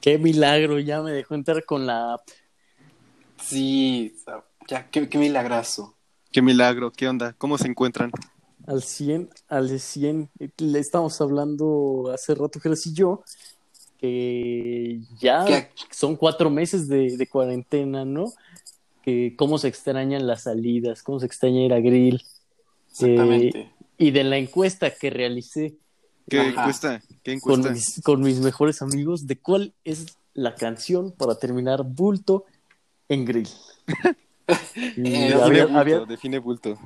Qué milagro, ya me dejó entrar con la app. Sí, ya, qué, qué milagrazo. Qué milagro, ¿qué onda? ¿Cómo se encuentran? Al 100, al 100. Le estamos hablando hace rato, Geras y yo, que ya ¿Qué? son cuatro meses de, de cuarentena, ¿no? Que cómo se extrañan las salidas, cómo se extraña ir a grill. Exactamente. Y de la encuesta que realicé ¿Qué Ajá. encuesta? ¿Qué con mis, con mis mejores amigos de cuál es la canción para terminar bulto en grill. Define había- bulto, había- define bulto.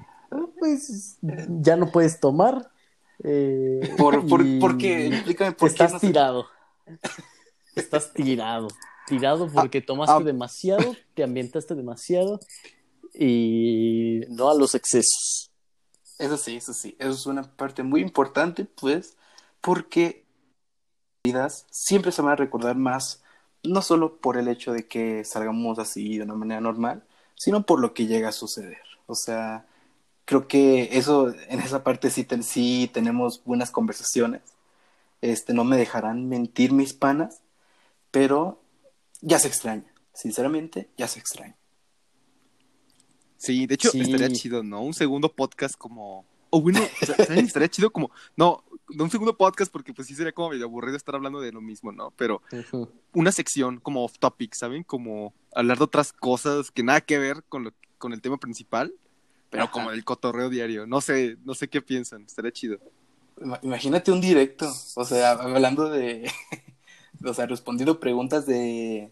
pues ya no puedes tomar. eh, Por, por, y porque, explícame por qué estás no se- tirado. Estás tirado. Tirado porque tomaste ah. demasiado, te ambientaste demasiado y no a los excesos. Eso sí, eso sí, eso es una parte muy importante, pues, porque vidas siempre se van a recordar más, no solo por el hecho de que salgamos así de una manera normal, sino por lo que llega a suceder. O sea, creo que eso, en esa parte sí, ten- sí tenemos buenas conversaciones. Este, no me dejarán mentir mis panas, pero ya se extraña. Sinceramente, ya se extraña. Sí, de hecho, Sí. estaría chido, ¿no? Un segundo podcast como. O bueno, estaría chido como. No, no un segundo podcast porque pues sí sería como medio aburrido estar hablando de lo mismo, ¿no? Pero una sección como off topic, ¿saben? Como hablar de otras cosas que nada que ver con, lo, con el tema principal, pero Ajá. como del cotorreo diario. No sé, no sé qué piensan, estaría chido. Ima- Imagínate un directo, o sea, hablando de, o sea, respondiendo preguntas de,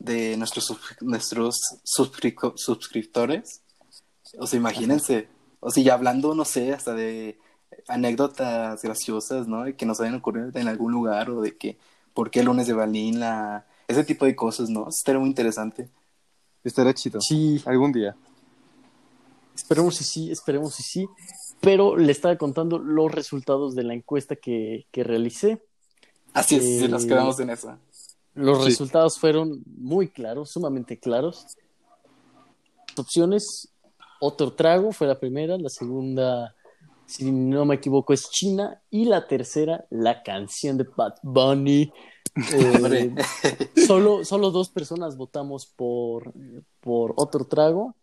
de nuestros, nuestros suscriptores. O sea, imagínense, o sea, ya hablando, no sé, hasta de anécdotas graciosas, ¿no? De que nos hayan ocurrido en algún lugar o de que, ¿por qué el lunes de Balín? La... Ese tipo de cosas, ¿no? Estaría muy interesante. Estaría chido. Sí, Algún día. esperemos si sí, esperemos si sí. Pero le estaba contando los resultados de la encuesta que, que realicé. Así es, si nos Eh, quedamos en eso. Los Sí. resultados fueron muy claros, sumamente claros. Opciones, otro trago fue la primera, la segunda, si no me equivoco, es China y la tercera, la canción de Bad Bunny. Eh, solo, solo dos personas votamos por, por otro trago,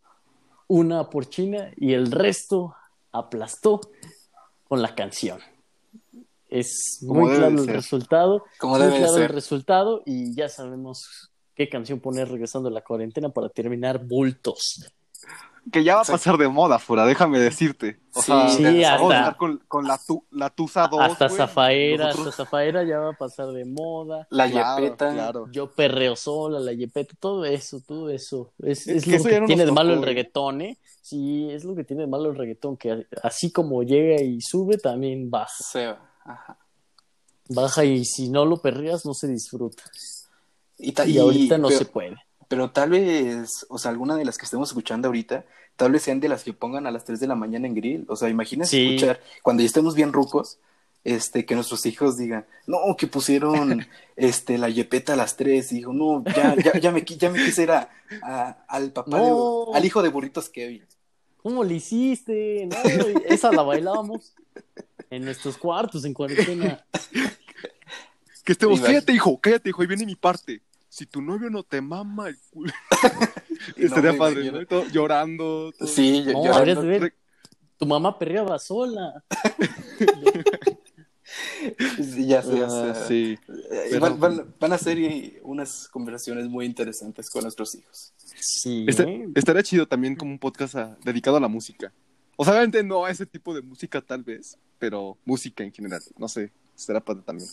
una por China y el resto aplastó con la canción. Es muy claro el resultado. Como Muy claro el resultado y ya sabemos qué canción poner regresando a la cuarentena para terminar bultos. Que ya va a pasar de moda, fuera, déjame decirte. O Sí, sea, sí, vamos hasta- a estar con, con la, tu, la Tusa 2. hasta güey. Zafaera, Nosotros- hasta Zafaera ya va a pasar de moda. La Claro, yepeta. claro. Yo perreo sola, la yepeta, todo eso, todo eso. Es, es que lo eso que no tiene de malo el reggaetón, ¿eh? Sí, es lo que tiene de malo el reggaetón, que así como llega y sube, también baja. Se va. Ajá. Baja y si no lo perreas, no se disfruta. Y, ta- Y, y- ahorita no pero- se puede. Pero tal vez, o sea, alguna de las que estemos escuchando ahorita, tal vez sean de las que pongan a las 3 de la mañana en grill. O sea, imagínense Sí. escuchar, cuando ya estemos bien rucos, este, que nuestros hijos digan, no, que pusieron este, la yepeta a las 3. Y digo, no, ya, ya, ya, me, ya me quise ir a- a- al papá, de- al hijo de burritos Kevin. ¿Cómo le hiciste? No, esa la bailábamos en nuestros cuartos en cuarentena. Que estemos, cállate, hijo, cállate, hijo, ahí viene mi parte. Si tu novio no te mama el culo. No Estaría padre. ¿no? Todo llorando. todo. Sí, No, de ver. Tu mamá perreaba sola. sí, ya sé, ya Ah, sé. sí. Eh, Pero- van, van- van a ser unas conversaciones muy interesantes con nuestros hijos. Sí. Este- estaría chido también como un podcast a- dedicado a la música. O sea, obviamente no a ese tipo de música tal vez, pero música en general. No sé, estará padre también.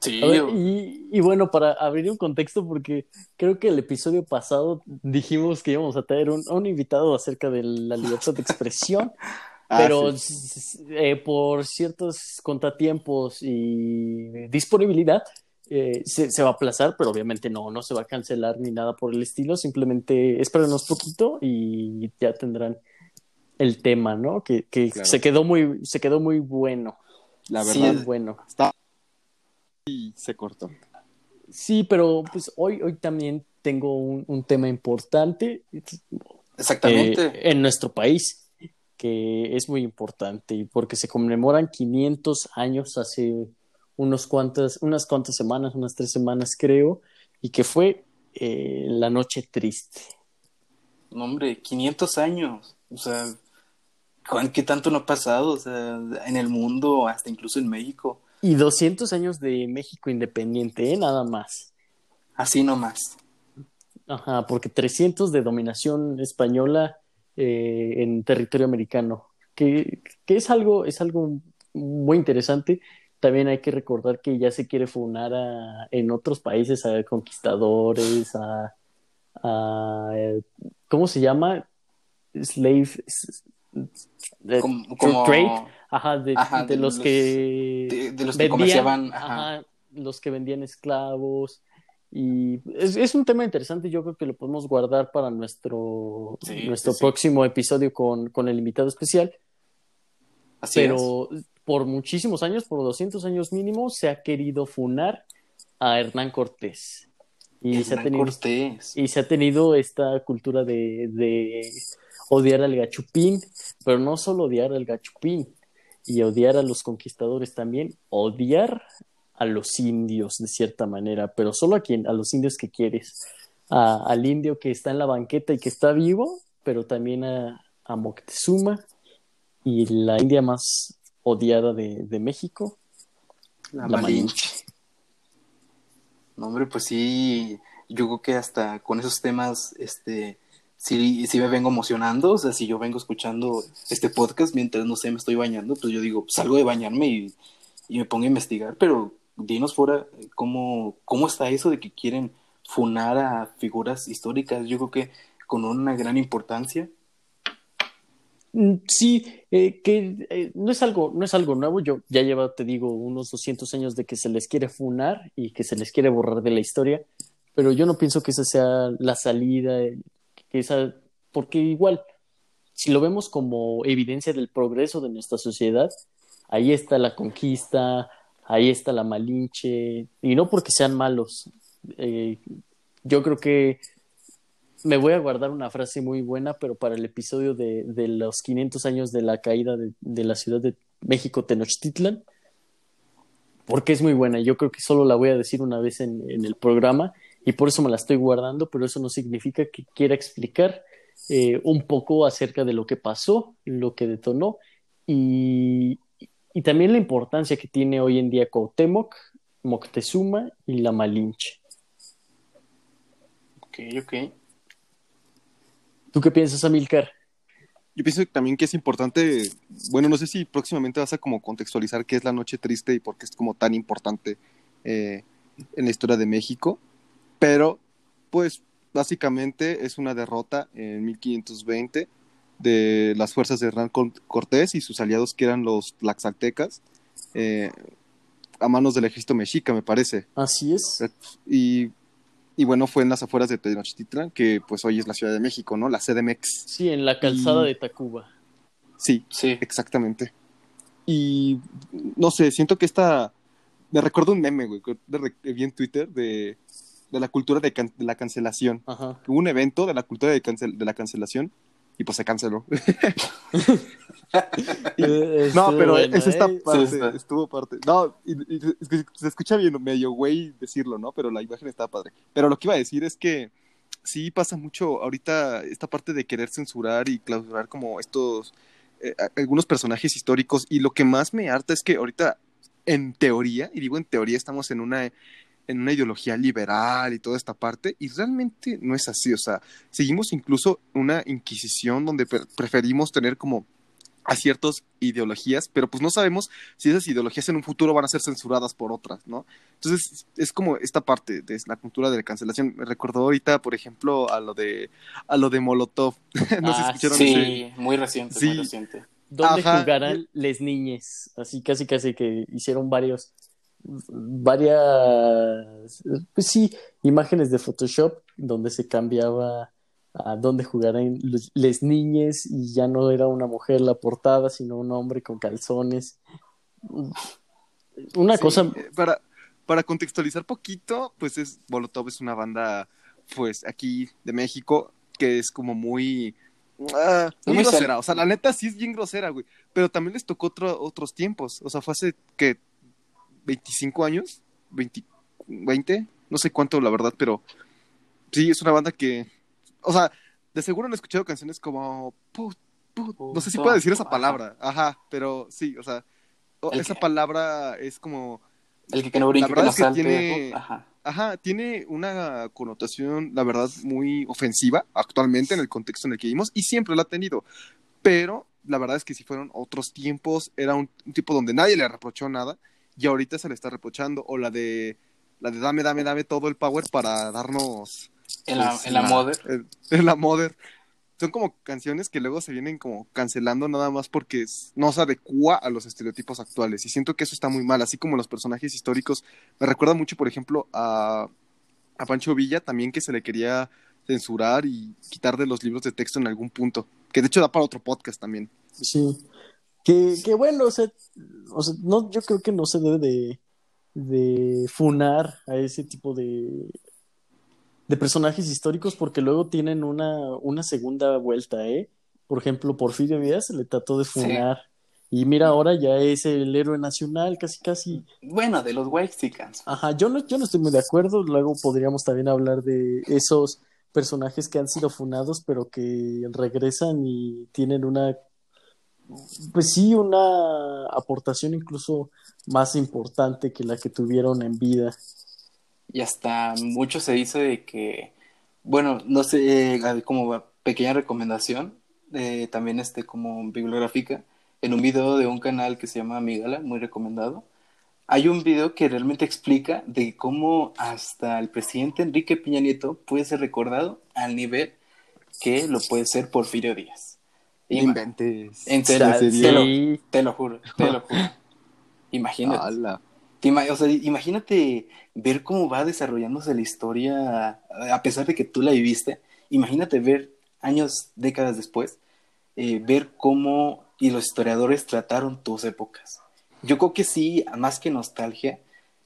Sí, A ver, y, y bueno, para abrir un contexto, porque creo que el episodio pasado dijimos que íbamos a traer un, un invitado acerca de la libertad de expresión, Ah, pero sí. eh, por ciertos contratiempos y disponibilidad eh, se, se va a aplazar, pero obviamente no, no se va a cancelar ni nada por el estilo, simplemente espérenos poquito y ya tendrán el tema, ¿no? Que, que Claro. se quedó muy, se quedó muy bueno, la sí, verdad, muy bueno. está y se cortó. Sí, pero pues hoy, hoy también tengo un, un tema importante exactamente. eh, en nuestro país, que es muy importante y porque se conmemoran 500 años hace unos cuantas, unas cuantas semanas, unas tres semanas creo, y que fue eh, La Noche Triste. No, hombre, 500 años. O sea, ¿qué tanto no ha pasado? O sea, en el mundo, hasta incluso en México. Y 200 años de México independiente, ¿eh? nada más. Así nomás. Ajá, porque 300 de dominación española eh, en territorio americano, que, que, es algo, es algo muy interesante. También hay que recordar que ya se quiere funar a, en otros países a conquistadores, a, a ¿cómo se llama? Slave de, como, como... trade, ajá, de, Ajá, de de los, los- que de- de los que vendían, comerciaban, ajá. ajá, los que vendían esclavos. Y es, es un tema interesante, yo creo que lo podemos guardar para nuestro, Sí, nuestro sí, sí. próximo episodio con, con el invitado especial. Así es. pero por muchísimos años, por 200 años mínimo, se ha querido funar a Hernán Cortés. Y se ha tenido Cortés. y se ha tenido esta cultura de, de odiar al gachupín, pero no solo odiar al gachupín y odiar a los conquistadores también, odiar a los indios de cierta manera, pero solo a quien, a los indios que quieres, A- al indio que está en la banqueta y que está vivo, pero también a, a Moctezuma y la india más odiada de, de México, La, la Malinche. No, hombre, pues sí, yo creo que hasta con esos temas, este, sí me vengo emocionando, o sea, si yo vengo escuchando este podcast mientras, no sé, me estoy bañando, pues yo digo, salgo de bañarme y, me pongo a investigar, pero dinos fuera cómo, cómo está eso de que quieren funar a figuras históricas, yo creo que con una gran importancia. Mm, Sí, eh, que eh, no es algo, no es algo nuevo. Yo ya lleva, te digo, unos 200 años de que se les quiere funar y que se les quiere borrar de la historia, pero yo no pienso que esa sea la salida, eh, que porque igual, si lo vemos como evidencia del progreso de nuestra sociedad, ahí está la conquista, ahí está la Malinche, y no porque sean malos. Eh, yo creo que me voy a guardar una frase muy buena, pero para el episodio de, de los 500 años de la caída de, de la Ciudad de México, Tenochtitlan, porque es muy buena. Yo creo que solo la voy a decir una vez en, en el programa y por eso me la estoy guardando, pero eso no significa que quiera explicar eh, un poco acerca de lo que pasó, lo que detonó y, y también la importancia que tiene hoy en día Cuauhtémoc, Moctezuma y la Malinche. Ok, ok. ¿Tú qué piensas, Amilcar? Yo pienso también que es importante, bueno, no sé si próximamente vas a como contextualizar qué es la Noche Triste y por qué es como tan importante eh, en la historia de México, pero pues básicamente es una derrota en 1520 de las fuerzas de Hernán Cor- Cortés y sus aliados que eran los tlaxaltecas eh, a manos del ejército mexica, me parece. Así es. Y, y bueno, fue en las afueras de Tenochtitlan, que pues hoy es la Ciudad de México, ¿no? La CDMX. Sí, en la calzada Y- de Tacuba. Sí, Sí. Exactamente. Y no sé, siento que esta. Me recuerdo un meme, güey, que vi en Twitter de, de la cultura de, can- de la cancelación. Ajá. Hubo un evento de la cultura de, cancel- de la cancelación y pues se canceló. Eh, No, estuvo pero bueno, es esta ¿eh? parte, Sí, estuvo parte. No, y- y es que se escucha bien medio güey decirlo, ¿no? Pero la imagen está padre. Pero lo que iba a decir es que sí pasa mucho ahorita esta parte de querer censurar y clausurar como estos eh, algunos personajes históricos y lo que más me harta es que ahorita en teoría, y digo en teoría estamos en una en una ideología liberal y toda esta parte, y realmente no es así, o sea, seguimos incluso una inquisición donde pre- preferimos tener como a ciertas ideologías, pero pues no sabemos si esas ideologías en un futuro van a ser censuradas por otras, ¿no? Entonces es como esta parte de la cultura de la cancelación. Me recordó ahorita, por ejemplo, a lo de a lo de Molotov. no sé si Ah, escucharon ese. Sí, muy reciente, Sí. muy reciente. ¿Dónde Ajá. jugarán les niñes? Así casi casi que hicieron varios varias pues sí, imágenes de Photoshop donde se cambiaba a dónde jugarán los- les niñes y ya no era una mujer la portada, sino un hombre con calzones. Una Sí, cosa eh, para, para contextualizar poquito, pues es Molotov es una banda, pues aquí de México, que es como muy, ah, muy grosera. O sea, la neta sí es bien grosera, güey. Pero también les tocó otro, otros tiempos. O sea, fue hace que 25 años, 20, 20, no sé cuánto la verdad, pero sí, es una banda que, o sea, de seguro han escuchado canciones como, put, put, no sé si puedo decir esa palabra, ajá, pero sí, o sea, esa que- palabra es como, El que, que no brinque, La verdad que no es que salte. tiene- Ajá. Ajá, tiene una connotación, la verdad, muy ofensiva actualmente en el contexto en el que vivimos y siempre la ha tenido. Pero la verdad es que si fueron otros tiempos, era un, un tipo donde nadie le reprochó nada y ahorita se le está reprochando. O la de la de dame, dame, dame todo el power para darnos En la, pues, en la Mother. el- en la Mother. Son como canciones que luego se vienen como cancelando nada más porque no se adecua a los estereotipos actuales. Y siento que eso está muy mal, así como los personajes históricos. Me recuerda mucho, por ejemplo, a, a Pancho Villa también que se le quería censurar y quitar de los libros de texto en algún punto. Que de hecho da para otro podcast también. Sí. Que, que bueno, o sea, o sea, no, yo creo que no se debe de, de funar a ese tipo de, de personajes históricos porque luego tienen una, una segunda vuelta, ¿eh? Por ejemplo, Porfirio Díaz se le trató de Sí. funar. Y mira, ahora ya es el héroe nacional, casi casi. Bueno, de los Whitexicans. Ajá, yo no, yo no estoy muy de acuerdo. Luego podríamos también hablar de esos personajes que han sido funados, pero que regresan y tienen una, pues sí, una aportación incluso más importante que la que tuvieron en vida. Y hasta mucho se dice de que, bueno, no sé, eh, como pequeña recomendación, eh, también este como bibliográfica, en un video de un canal que se llama Amigala, muy recomendado, hay un video que realmente explica de cómo hasta el presidente Enrique Peña Nieto puede ser recordado al nivel que lo puede ser Porfirio Díaz. Inventes. En serio, te, lo, te lo juro, te lo juro. Imagínate. O sea, imagínate ver cómo va desarrollándose la historia, a pesar de que tú la viviste. Imagínate ver años, décadas después, eh, ver cómo y los historiadores trataron tus épocas. Yo creo que sí, más que nostalgia,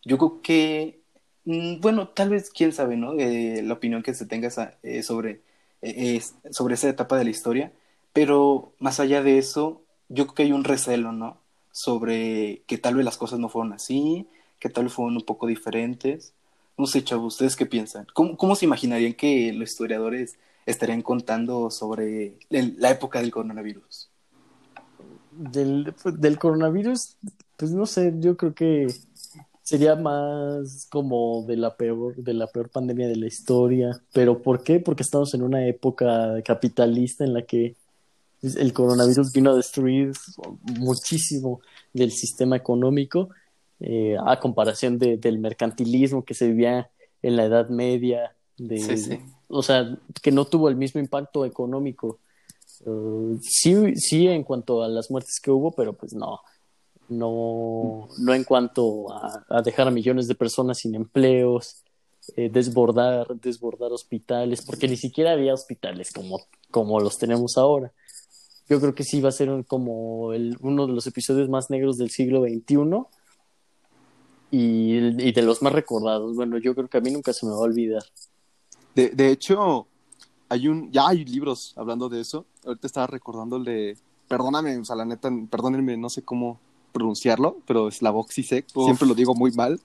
yo creo que, mm, bueno, tal vez, quién sabe, ¿no? Eh, la opinión que se tenga esa- eh, sobre, eh, sobre esa etapa de la historia, pero más allá de eso, yo creo que hay un recelo, ¿no? Sobre que tal vez las cosas no fueron así, que tal vez fueron un poco diferentes. No sé, chavos, ¿ustedes qué piensan? ¿Cómo, cómo se imaginarían que los historiadores estarían contando sobre la época del coronavirus? Del, del coronavirus, pues no sé, yo creo que sería más como de la peor, de la peor pandemia de la historia. ¿Pero por qué? Porque estamos en una época capitalista en la que el coronavirus vino a destruir muchísimo del sistema económico, eh, a comparación de- del mercantilismo que se vivía en la Edad Media, de, Sí, sí. o sea, que no tuvo el mismo impacto económico. Eh, sí, sí en cuanto a las muertes que hubo, pero pues no, no, no en cuanto a, a dejar a millones de personas sin empleos, eh, desbordar, desbordar hospitales, porque ni siquiera había hospitales como, como los tenemos ahora. Yo creo que sí va a ser un- como el, uno de los episodios más negros del siglo XXI y, y de los más recordados. Bueno, yo creo que a mí nunca se me va a olvidar. De, de hecho, hay un, ya hay libros hablando de eso. Ahorita estaba recordándole, perdóname, o sea, la neta, perdónenme, no sé cómo pronunciarlo, pero Slavoj Zizek, Uf. siempre lo digo muy mal.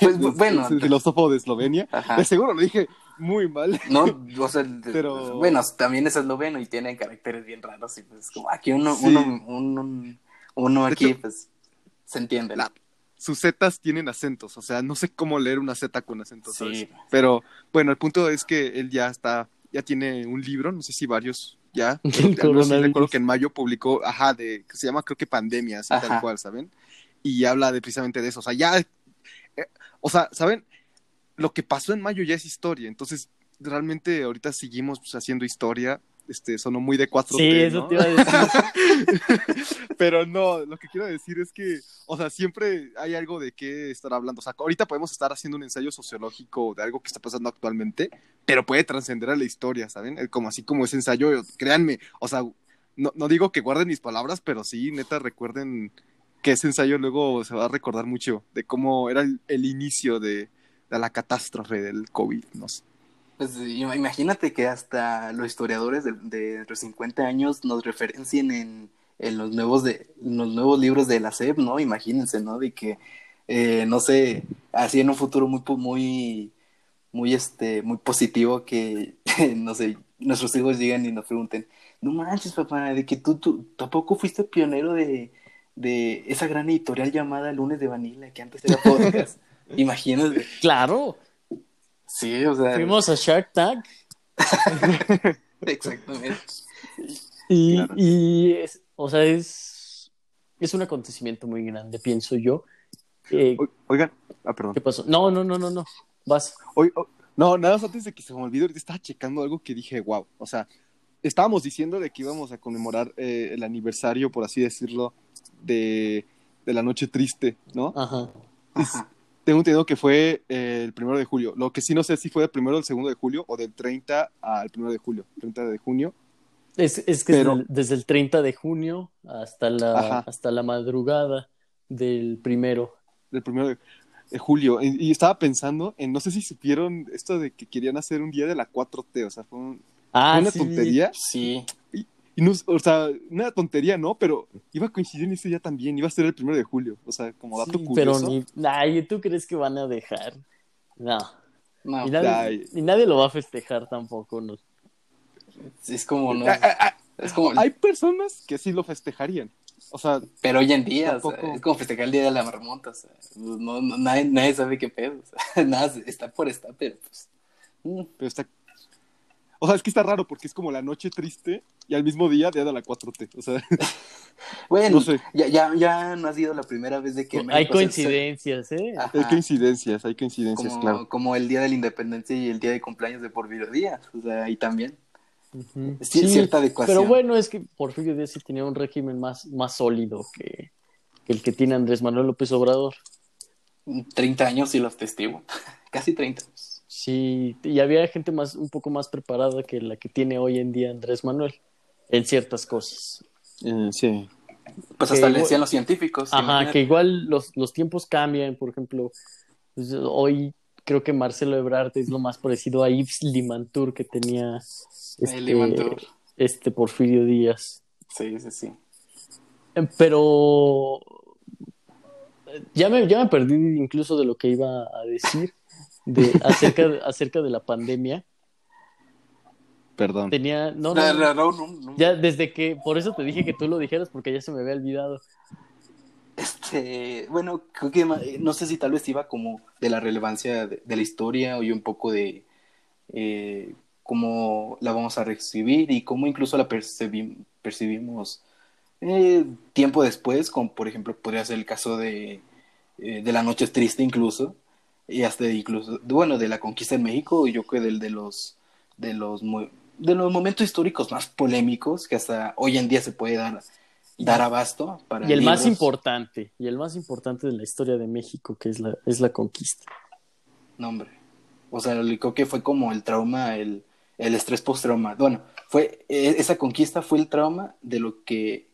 Pues bueno, es el filósofo de Eslovenia. Ajá. De seguro lo dije muy mal. No, o sea, Pero- bueno, también es esloveno y tiene caracteres bien raros y pues como aquí uno, Sí. uno, uno, uno aquí hecho, pues se entiende. Sus zetas tienen acentos, o sea, no sé cómo leer una zeta con acentos. Sí. Pero bueno, el punto es que él ya está, ya tiene un libro, no sé si varios ya. Coronavirus. recuerdo que en mayo publicó, ajá, de, que se llama creo que pandemia, así Ajá. tal cual, ¿saben? Y habla de precisamente de eso, o sea, ya, eh, o sea, ¿saben? Lo que pasó en mayo ya es historia, entonces realmente ahorita seguimos pues, haciendo historia, este, sonó muy de 4T, Sí, eso ¿no? te iba a decir. Pero no, lo que quiero decir es que, o sea, siempre hay algo de qué estar hablando. O sea, ahorita podemos estar haciendo un ensayo sociológico de algo que está pasando actualmente, pero puede trascender a la historia, ¿saben? Eh, Como así como ese ensayo, créanme, o sea, no, no digo que guarden mis palabras, pero sí, neta, recuerden que ese ensayo luego se va a recordar mucho de cómo era el, el inicio de, de la catástrofe del COVID, no sé. Pues im- imagínate que hasta los historiadores de, de los 50 años nos referencien en, en los nuevos de en los nuevos libros de la SEP, ¿no? Imagínense, ¿no? De que eh, no sé, así en un futuro muy, muy, muy, este, muy positivo que, no sé, nuestros hijos lleguen y nos pregunten, no manches, papá, de que tú, tú tampoco fuiste pionero de, de esa gran editorial llamada Lunes de Vanilla, que antes era podcast. Imagínate. Claro. Sí, o sea. Fuimos a Shark Tank. Exactamente. Y, y es, o sea, es, es un acontecimiento muy grande, pienso yo. Eh, Oigan, ah, perdón. ¿Qué pasó? No, no, no, no, no. Vas. Hoy, oh, no, nada más antes de que se me olvide, ahorita estaba checando algo que dije, wow. O sea, estábamos diciendo de que íbamos a conmemorar eh, el aniversario, por así decirlo, de, de la noche triste, ¿no? Ajá. Ajá. Tengo entendido que fue eh, el primero de julio. Lo que sí no sé si fue del primero al segundo de julio o del 30 al primero de julio. 30 de junio. Es, es que Pero- desde, el- desde el 30 de junio hasta la, Ajá. hasta la madrugada del primero. Del primero de, de julio. Y, y estaba pensando en, no sé si supieron esto de que querían hacer un día de la 4T. O sea, fue un- Ah, una sí. tontería. Sí. Y no, o sea, una tontería, ¿no? Pero iba a coincidir en ese día también. Iba a ser el primero de julio. O sea, como dato Sí, pero curioso. ni. Ay, ¿tú crees que van a dejar? No. No, Y nadie, y nadie lo va a festejar tampoco. ¿no? es como, no. Ah, ah, ah, Es como, Hay personas que sí lo festejarían. O sea, pero hoy en día, o sea, Tampoco. es como festejar el día de la marmota, o sea, no, no- nadie, nadie sabe qué pedo, o sea, nada, está por estar, pero pues, mm, pero está. O sea, es que está raro porque es como la noche triste y al mismo día día de la 4T. O sea, bueno, No sé. ya, ya, ya no ha sido la primera vez de que Hay México se- coincidencias, ¿eh? Ajá, hay coincidencias, hay coincidencias, como, claro. como el día de la independencia y el día de cumpleaños de Porfirio Díaz, o sea, ahí también. Sí, cierta adecuación. Pero bueno, es que Porfirio Díaz sí tenía un régimen más, más sólido que, que el que tiene Andrés Manuel López Obrador. 30 años y los testigo, casi 30 años. Sí, y había gente más, un poco más preparada que la que tiene hoy en día Andrés Manuel en ciertas cosas. Sí. Pues Que hasta le decían los científicos. Ajá, imagínate. que igual los, los tiempos cambian, por ejemplo, pues, hoy creo que Marcelo Ebrard es lo más parecido a Yves Limantour que tenía este, este Porfirio Díaz. Sí, sí, sí. Eh, Pero ya me, ya me perdí incluso de lo que iba a decir de, acerca, acerca de la pandemia. Perdón. Tenía, no, No, no, no, no, no, no. ya desde que, por eso te dije que tú lo dijeras porque ya se me había olvidado. Este, bueno, creo que no sé si tal vez iba como de la relevancia de, de la historia o un poco de eh, cómo la vamos a recibir y cómo incluso la percibi- percibimos eh, tiempo después, como por ejemplo podría ser el caso de, eh, de la noche triste incluso y hasta incluso bueno de la conquista en México y yo creo del de los de los de los momentos históricos más polémicos que hasta hoy en día se puede dar dar abasto para Y el más importante, y el más importante de la historia de México, que es la, es la conquista. No, hombre. O sea, lo creo que fue como el trauma, el, el estrés postrauma. Bueno, fue, e- esa conquista fue el trauma de lo que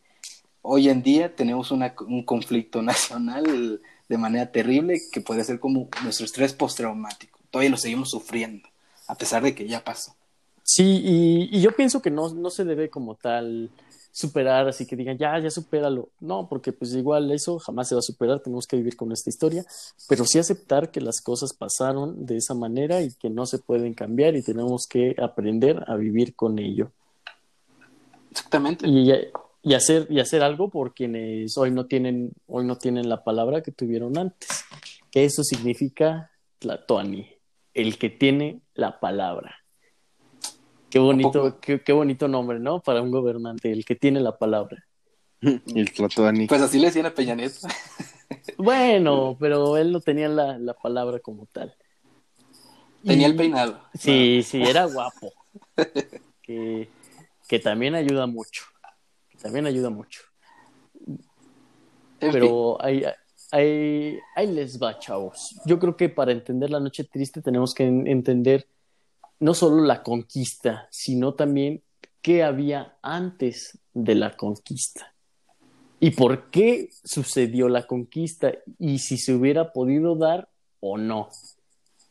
hoy en día tenemos una- un conflicto nacional de manera terrible que puede ser como nuestro estrés postraumático. Todavía lo seguimos sufriendo, a pesar de que ya pasó. Sí, y, y yo pienso que no, no se debe como tal superar, así que digan, ya, ya supéralo. No, porque pues igual eso jamás se va a superar, tenemos que vivir con esta historia, pero sí aceptar que las cosas pasaron de esa manera y que no se pueden cambiar y tenemos que aprender a vivir con ello. Exactamente. Y, y hacer, y hacer algo por quienes hoy no tienen, hoy no tienen la palabra que tuvieron antes. Que eso significa Tlatoani, el que tiene la palabra. Qué bonito, qué, qué bonito nombre, ¿no? Para un gobernante, el que tiene la palabra. El. Pues así le decían a Peña Nieto. Bueno, pero él no tenía la, la palabra como tal. Tenía Y- el peinado. Sí, sí, era guapo. Que, que también ayuda mucho. Que también ayuda mucho. En fin. Pero ahí, ahí, les va, chavos. Yo creo que para entender la noche triste tenemos que en- entender no solo la conquista, sino también qué había antes de la conquista. Y por qué sucedió la conquista y si se hubiera podido dar o no.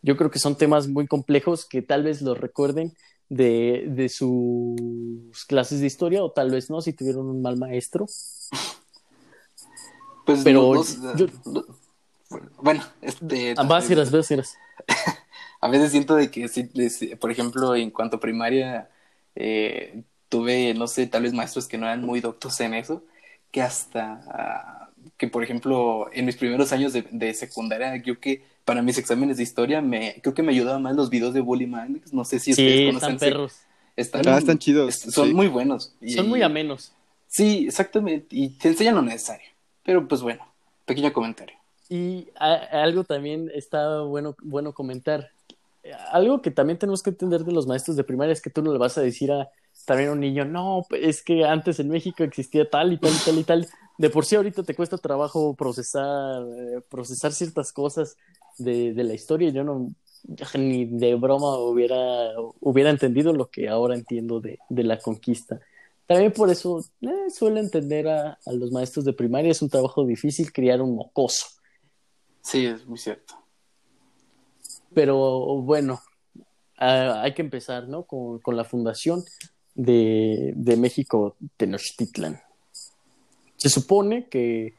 Yo creo que son temas muy complejos que tal vez los recuerden de, de sus clases de historia o tal vez no si tuvieron un mal maestro. Pues pero yo- los- Bueno, este... Irás, vas, irás. a veces siento de que, de- sí, por ejemplo, en cuanto a primaria, eh, tuve, no sé, tal vez maestros que no eran muy doctos en eso, que hasta, ah, que por ejemplo, en mis primeros años de, de secundaria, creo que para mis exámenes de historia, me, creo que me ayudaban más los videos de Bully no sé si ustedes Sí, conocen. están perros. Están, Ah, están chidos, Son sí. muy buenos. Y- Son muy amenos. Sí, exactamente, y te enseñan lo necesario. Pero pues bueno, pequeño comentario. Y a- algo también está bueno, bueno comentar. Algo que también tenemos que entender de los maestros de primaria es que tú no le vas a decir a también un niño, no, pues, es que antes en México existía tal y tal y tal y tal. De por sí ahorita te cuesta trabajo procesar, eh, procesar ciertas cosas de, de la historia. Yo no, ni de broma hubiera, hubiera entendido lo que ahora entiendo de, de la conquista. También por eso eh, suelo entender a, a los maestros de primaria, es un trabajo difícil criar un mocoso. Sí, es muy cierto. Pero bueno, ah, hay que empezar, ¿no? Con, con la fundación de, de México Tenochtitlan. Se supone que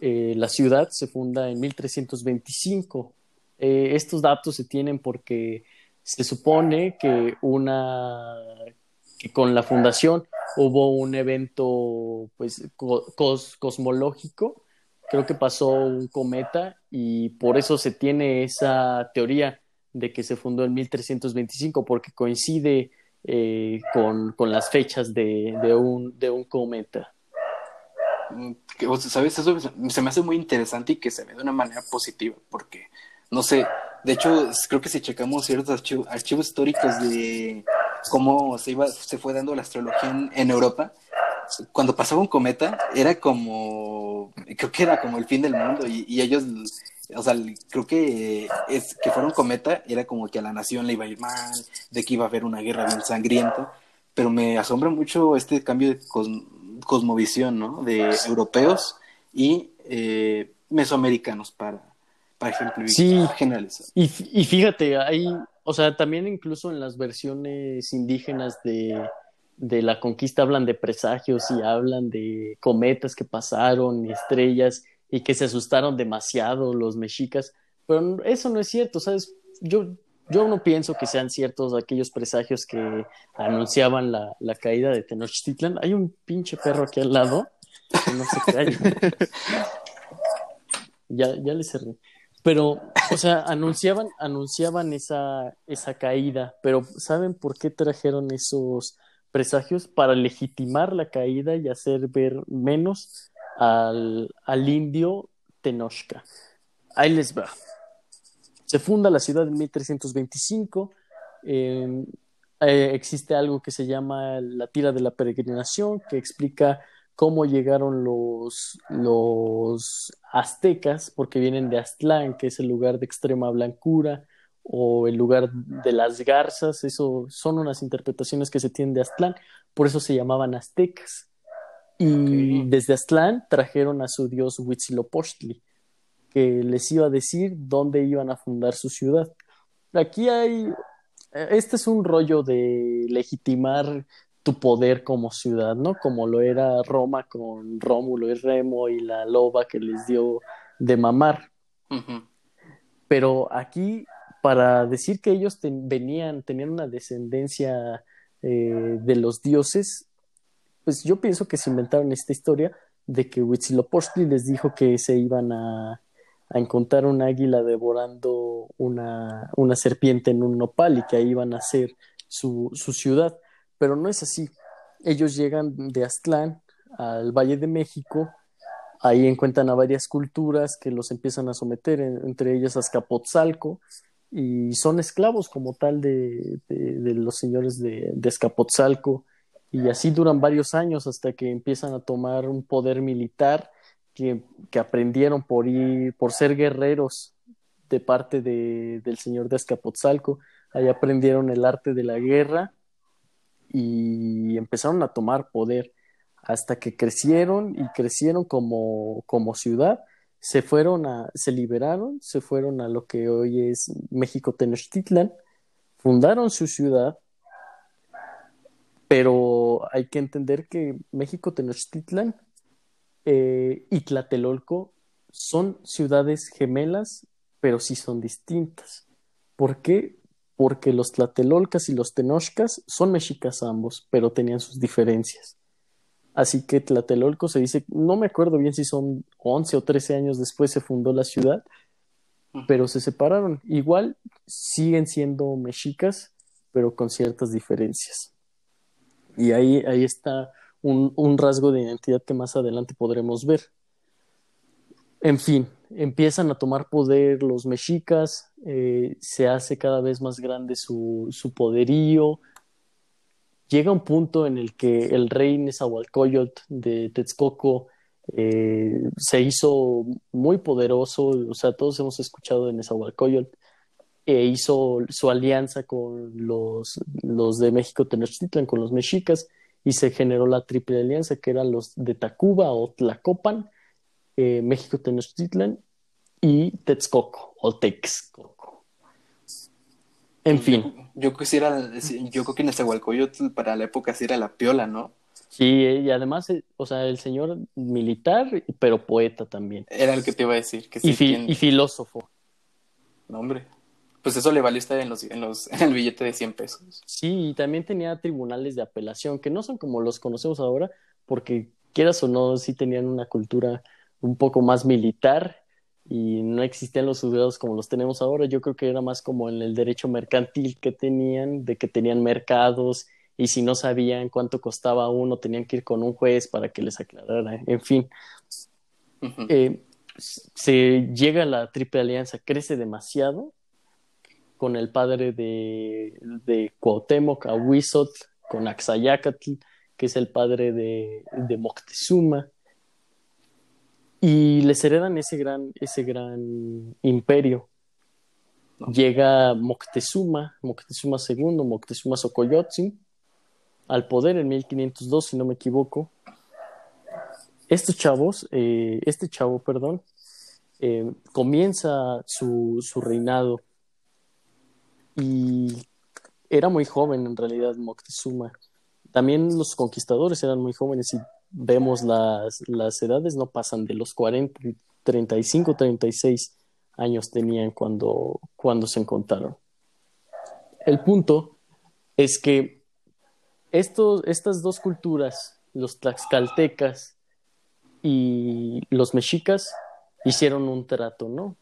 eh, la ciudad se funda en 1325. Eh, estos datos se tienen porque se supone que una que con la fundación hubo un evento pues co- cos- cosmológico creo que pasó un cometa y por eso se tiene esa teoría de que se fundó en 1325 porque coincide eh, con, con las fechas de, de un, de un cometa. Mm, ¿Sabes? Eso se- me hace muy interesante y que se ve de una manera positiva, porque, no sé, de hecho, creo que si checamos ciertos archivos, históricos de cómo se, iba, se fue dando la astrología en Europa, cuando pasaba un cometa, era como, creo que era como el fin del mundo, y, y ellos, o sea, creo que es que fuera un cometa, era como que a la nación le iba a ir mal, de que iba a haber una guerra bien sangrienta, pero me asombra mucho este cambio de cos- cosmovisión, ¿no? De europeos y eh, mesoamericanos para, para ejemplo, Sí. generalizar. Y, y fíjate, hay, o sea, también incluso en las versiones indígenas de, de la conquista hablan de presagios y hablan de cometas que pasaron, estrellas, y que se asustaron demasiado los mexicas, pero eso no es cierto, ¿sabes? Yo, yo no pienso que sean ciertos aquellos presagios que anunciaban la, la caída de Tenochtitlan. Hay un pinche perro aquí al lado que no se calla. Ya, ya le cerré. Pero, o sea, anunciaban, anunciaban esa, esa caída, pero ¿saben por qué trajeron esos presagios? Para legitimar la caída y hacer ver menos al, al indio Tenochca. Ahí les va. Se funda la ciudad en 1325. eh, eh, existe algo que se llama la tira de la peregrinación, que explica cómo llegaron los, los aztecas, porque vienen de Aztlán, que es el lugar de extrema blancura, o el lugar de las garzas, eso son unas interpretaciones que se tienen de Aztlán, por eso se llamaban aztecas. Y desde Aztlán trajeron a su dios Huitzilopochtli, que les iba a decir dónde iban a fundar su ciudad. Aquí hay, este es un rollo de legitimar tu poder como ciudad, ¿no? Como lo era Roma con Rómulo y Remo y la loba que les dio de mamar. Pero aquí, para decir que ellos venían, tenían una descendencia eh, de los dioses, pues yo pienso que se inventaron esta historia de que Huitzilopochtli les dijo que se iban a, a encontrar un águila devorando una, una serpiente en un nopal y que ahí iban a ser su, su ciudad. Pero no es así. Ellos llegan de Aztlán al Valle de México, ahí encuentran a varias culturas que los empiezan a someter, en- entre ellas Azcapotzalco, y son esclavos como tal de, los señores de, Azcapotzalco, y así duran varios años hasta que empiezan a tomar un poder militar que, que aprendieron por ir, por ser guerreros de parte de, del señor de Azcapotzalco, ahí aprendieron el arte de la guerra y empezaron a tomar poder hasta que crecieron y crecieron como, como ciudad, se fueron a, se liberaron, se fueron a lo que hoy es México Tenochtitlan, fundaron su ciudad, pero hay que entender que México Tenochtitlan eh, y Tlatelolco son ciudades gemelas, pero sí son distintas. ¿Por qué? Porque los tlatelolcas y los tenochcas son mexicas ambos, pero tenían sus diferencias. Así que Tlatelolco se dice, no me acuerdo bien si son 11 o 13 años después se fundó la ciudad, pero se separaron. Igual siguen siendo mexicas, pero con ciertas diferencias. Y ahí, ahí está un, un rasgo de identidad que más adelante podremos ver. En fin, empiezan a tomar poder los mexicas, eh, se hace cada vez más grande su, su, poderío. Llega un punto en el que el rey Nezahualcóyotl de Texcoco eh, se hizo muy poderoso, o sea, todos hemos escuchado de Nezahualcóyotl, e hizo su alianza con los, los de México Tenochtitlan, con los mexicas, y se generó la triple alianza, que eran los de Tacuba o Tlacopan, eh, México Tenochtitlan y Texcoco o Texcoco. En fin. Yo, quisiera, yo creo que Nezahualcóyotl para la época sí era la piola, ¿no? Sí, y además, eh, o sea, el señor militar, pero poeta también. Era el que te iba a decir. Que sí, y, y, filósofo. No, hombre. Pues eso le valió estar en, los, en, los, en el billete de 100 pesos. Sí, y también tenía tribunales de apelación, que no son como los conocemos ahora, porque quieras o no, sí tenían una cultura un poco más militar y no existían los juzgados como los tenemos ahora. Yo creo que era más como en el derecho mercantil que tenían, de que tenían mercados y si no sabían cuánto costaba uno, tenían que ir con un juez para que les aclarara. En fin, eh, se llega a la Triple Alianza, crece demasiado con el padre de, de Cuauhtémoc, Ahuizotl, con Axayacatl, que es el padre de, de Moctezuma y les heredan ese gran, ese gran imperio. Llega Moctezuma, Moctezuma II, Moctezuma Xocoyotzin, al poder en 1502, si no me equivoco. Estos chavos, eh, este chavo, perdón, eh, comienza su, su reinado y era muy joven en realidad Moctezuma. También los conquistadores eran muy jóvenes y vemos las, las edades, no pasan de los 40, 35, 36 años tenían cuando, cuando se encontraron. El punto es que estos, estas dos culturas, los tlaxcaltecas y los mexicas, hicieron un trato, ¿no?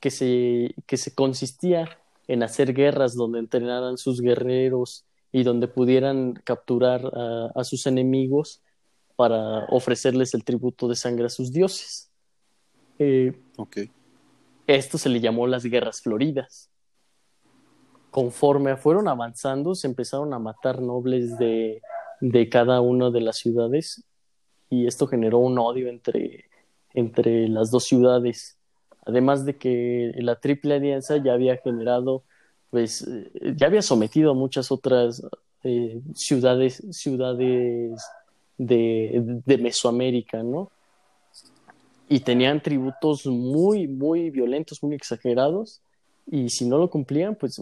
Que se, que se consistía en hacer guerras donde entrenaran sus guerreros y donde pudieran capturar a, a sus enemigos para ofrecerles el tributo de sangre a sus dioses. Eh, Esto se le llamó las guerras floridas. Conforme fueron avanzando, se empezaron a matar nobles de, de cada una de las ciudades y esto generó un odio entre, entre las dos ciudades. Además de que la Triple Alianza ya había generado, pues, eh, ya había sometido a muchas otras eh, ciudades, ciudades de, Mesoamérica, ¿no? Y tenían tributos muy, muy violentos, muy exagerados, y si no lo cumplían, pues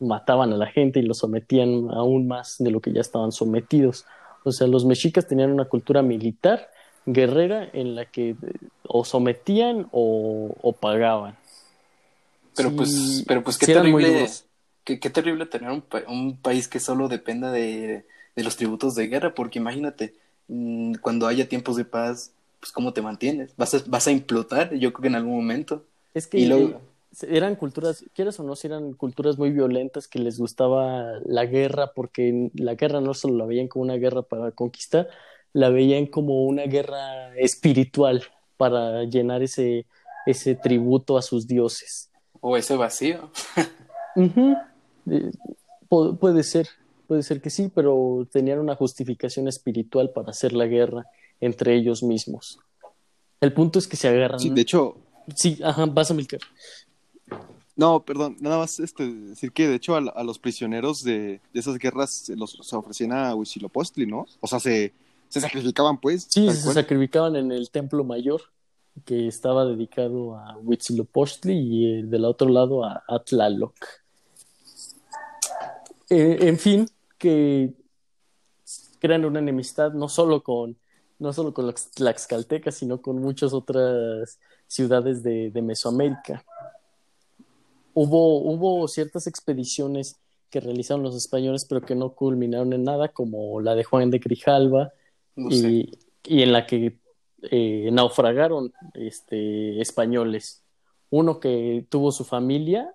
mataban a la gente y los sometían aún más de lo que ya estaban sometidos. O sea, los mexicas tenían una cultura militar, guerrera, en la que o sometían o, pagaban. Pero pues, pero pues qué terrible, qué, terrible tener un, un, país que solo dependa de, de los tributos de guerra, porque imagínate, cuando haya tiempos de paz, pues cómo te mantienes. Vas a, vas a implotar, yo creo que en algún momento. Es que eran culturas, quieras o no, eran culturas muy violentas que les gustaba la guerra, porque la guerra no solo la veían como una guerra para conquistar, la veían como una guerra espiritual para llenar ese, ese tributo a sus dioses. O ese vacío. Eh, puede ser. Puede ser que sí, pero tenían una justificación espiritual para hacer la guerra entre ellos mismos. El punto es que se agarran. Sí, de hecho. Sí, ajá, vas a Milcar. No, perdón, nada más este, decir que de hecho a, los prisioneros de, esas guerras se los se ofrecían a Huitzilopochtli, ¿no? O sea, se, se sacrificaban, pues. Sí, se sacrificaban en el templo mayor que estaba dedicado a Huitzilopochtli y eh, del otro lado a, Tlaloc. Eh, en fin, que crean una enemistad no solo con, no solo con los tlaxcaltecas, sino con muchas otras ciudades de, de Mesoamérica. Hubo, hubo ciertas expediciones que realizaron los españoles, pero que no culminaron en nada, como la de Juan de Grijalva, No y, y en la que eh, naufragaron este, españoles. Uno que tuvo su familia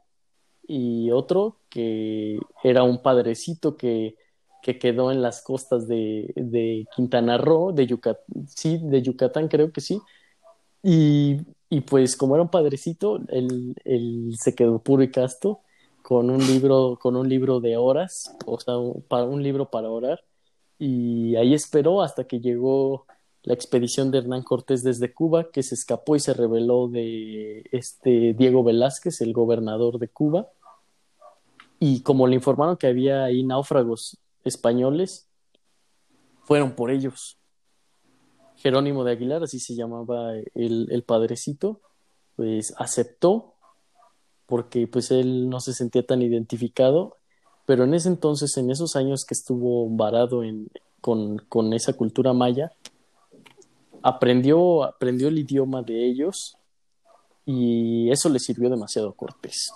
y otro que era un padrecito que, que quedó en las costas de, de Quintana Roo, de Yucatán, sí, de Yucatán creo que sí. Y, y pues como era un padrecito, él, él se quedó puro y casto con un libro, con un libro de horas, o sea, para un libro para orar, y ahí esperó hasta que llegó la expedición de Hernán Cortés desde Cuba, que se escapó y se rebeló de este Diego Velázquez, el gobernador de Cuba. Y como le informaron que había ahí náufragos españoles, fueron por ellos. Jerónimo de Aguilar, así se llamaba el, el padrecito, pues aceptó porque pues él no se sentía tan identificado, pero en ese entonces, en esos años que estuvo varado en, con, con esa cultura maya, aprendió, aprendió el idioma de ellos y eso le sirvió demasiado a Cortés.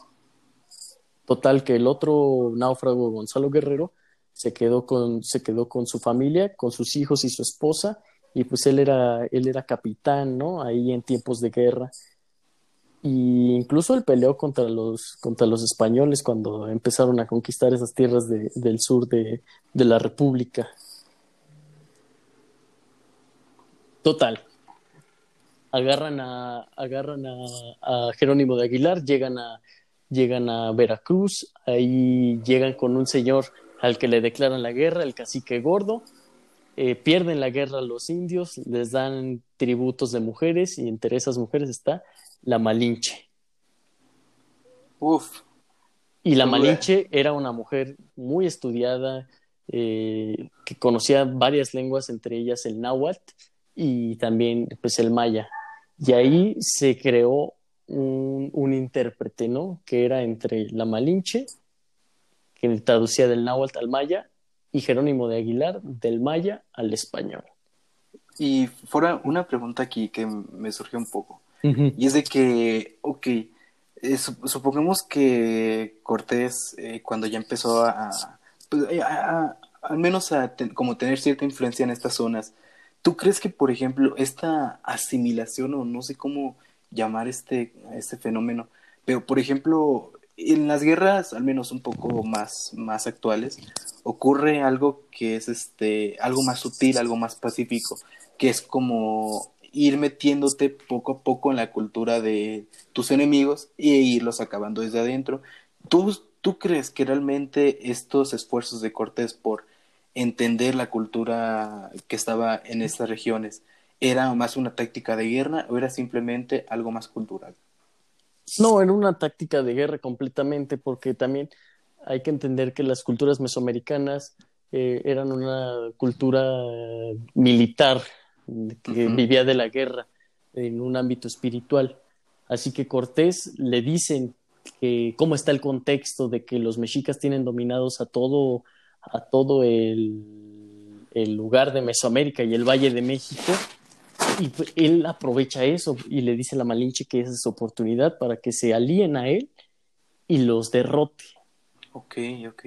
Total que el otro náufrago, Gonzalo Guerrero, se quedó con, se quedó con su familia, con sus hijos y su esposa, y pues él era, él era capitán, ¿no? Ahí en tiempos de guerra. Y incluso él peleó contra los, contra los españoles cuando empezaron a conquistar esas tierras de- del sur de, de la República. Total. Agarran a, agarran a, a Jerónimo de Aguilar, llegan a, llegan a Veracruz, ahí llegan con un señor al que le declaran la guerra, el cacique gordo, eh, pierden la guerra a los indios, les dan tributos de mujeres y entre esas mujeres está la Malinche. Uf, Y la. Malinche era una mujer muy estudiada, eh, que conocía varias lenguas, entre ellas el náhuatl y también pues el maya. Y ahí se creó un, un intérprete, ¿no? Que era entre la Malinche, que traducía del náhuatl al maya, y Jerónimo de Aguilar del maya al español. y fuera una pregunta aquí que me surgió un poco. Y es de que, ok, eh, sup- supongamos que Cortés, eh, cuando ya empezó a, pues, a- a- al menos a ten- como tener cierta influencia en estas zonas, ¿tú crees que, por ejemplo, esta asimilación, o no sé cómo llamar este, este fenómeno, pero, por ejemplo, en las guerras, al menos un poco más, más actuales, ocurre algo que es este, algo más sutil, algo más pacífico, que es como ir metiéndote poco a poco en la cultura de tus enemigos e irlos acabando desde adentro. ¿Tú, tú crees que realmente estos esfuerzos de Cortés por entender la cultura que estaba en estas regiones era más una táctica de guerra o era simplemente algo más cultural? No, era una táctica de guerra completamente, porque también hay que entender que las culturas mesoamericanas eh, eran una cultura militar que vivía de la guerra en un ámbito espiritual. Así que Cortés le dicen que cómo está el contexto de que los mexicas tienen dominados a todo, a todo el, el lugar de Mesoamérica y el Valle de México. Y pues, él aprovecha eso y le dice a la Malinche que esa es su oportunidad para que se alíen a él y los derrote. Ok, ok.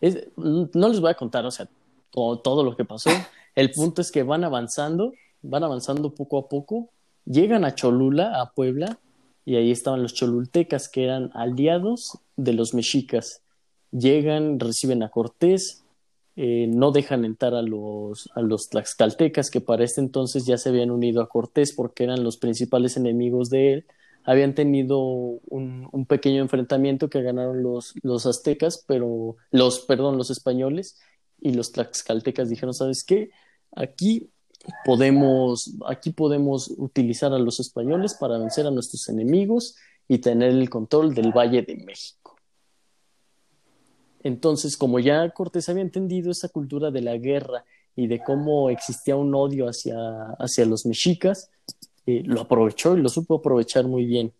Es- no les voy a contar, o sea, todo, todo lo que pasó. El punto es que van avanzando, van avanzando poco a poco, llegan a Cholula, a Puebla, y ahí estaban los cholultecas, que eran aliados de los mexicas. Llegan, reciben a Cortés, eh, no dejan entrar a los, tlaxcaltecas, que para este entonces ya se habían unido a Cortés porque eran los principales enemigos de él. Habían tenido un, un pequeño enfrentamiento que ganaron los, los aztecas, pero los, perdón, los españoles y los tlaxcaltecas dijeron, ¿sabes qué? Aquí podemos, aquí podemos utilizar a los españoles para vencer a nuestros enemigos y tener el control del Valle de México. Entonces, como ya Cortés había entendido esa cultura de la guerra y de cómo existía un odio hacia, hacia los mexicas, eh, lo aprovechó y lo supo aprovechar muy bien.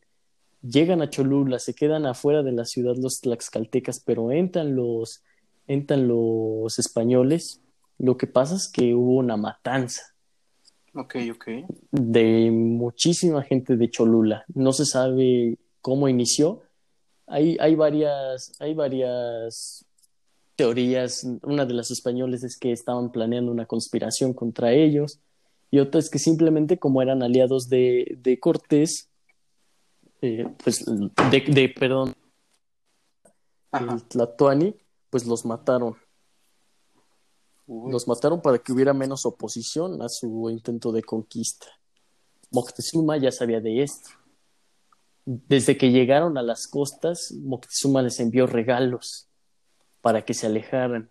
Llegan a Cholula, se quedan afuera de la ciudad los tlaxcaltecas, pero entran los, entran los españoles. Lo que pasa es que hubo una matanza. Ok, ok. de muchísima gente de Cholula. No se sabe cómo inició. Hay, hay varias, hay varias teorías. Una de las españoles es que estaban planeando una conspiración contra ellos. Y otra es que simplemente como eran aliados de, de Cortés, eh, pues de, de, perdón, Ajá. el Tlatoani, pues los mataron. Uy, Los mataron para que hubiera menos oposición a su intento de conquista. Moctezuma ya sabía de esto. Desde que llegaron a las costas, Moctezuma les envió regalos para que se alejaran.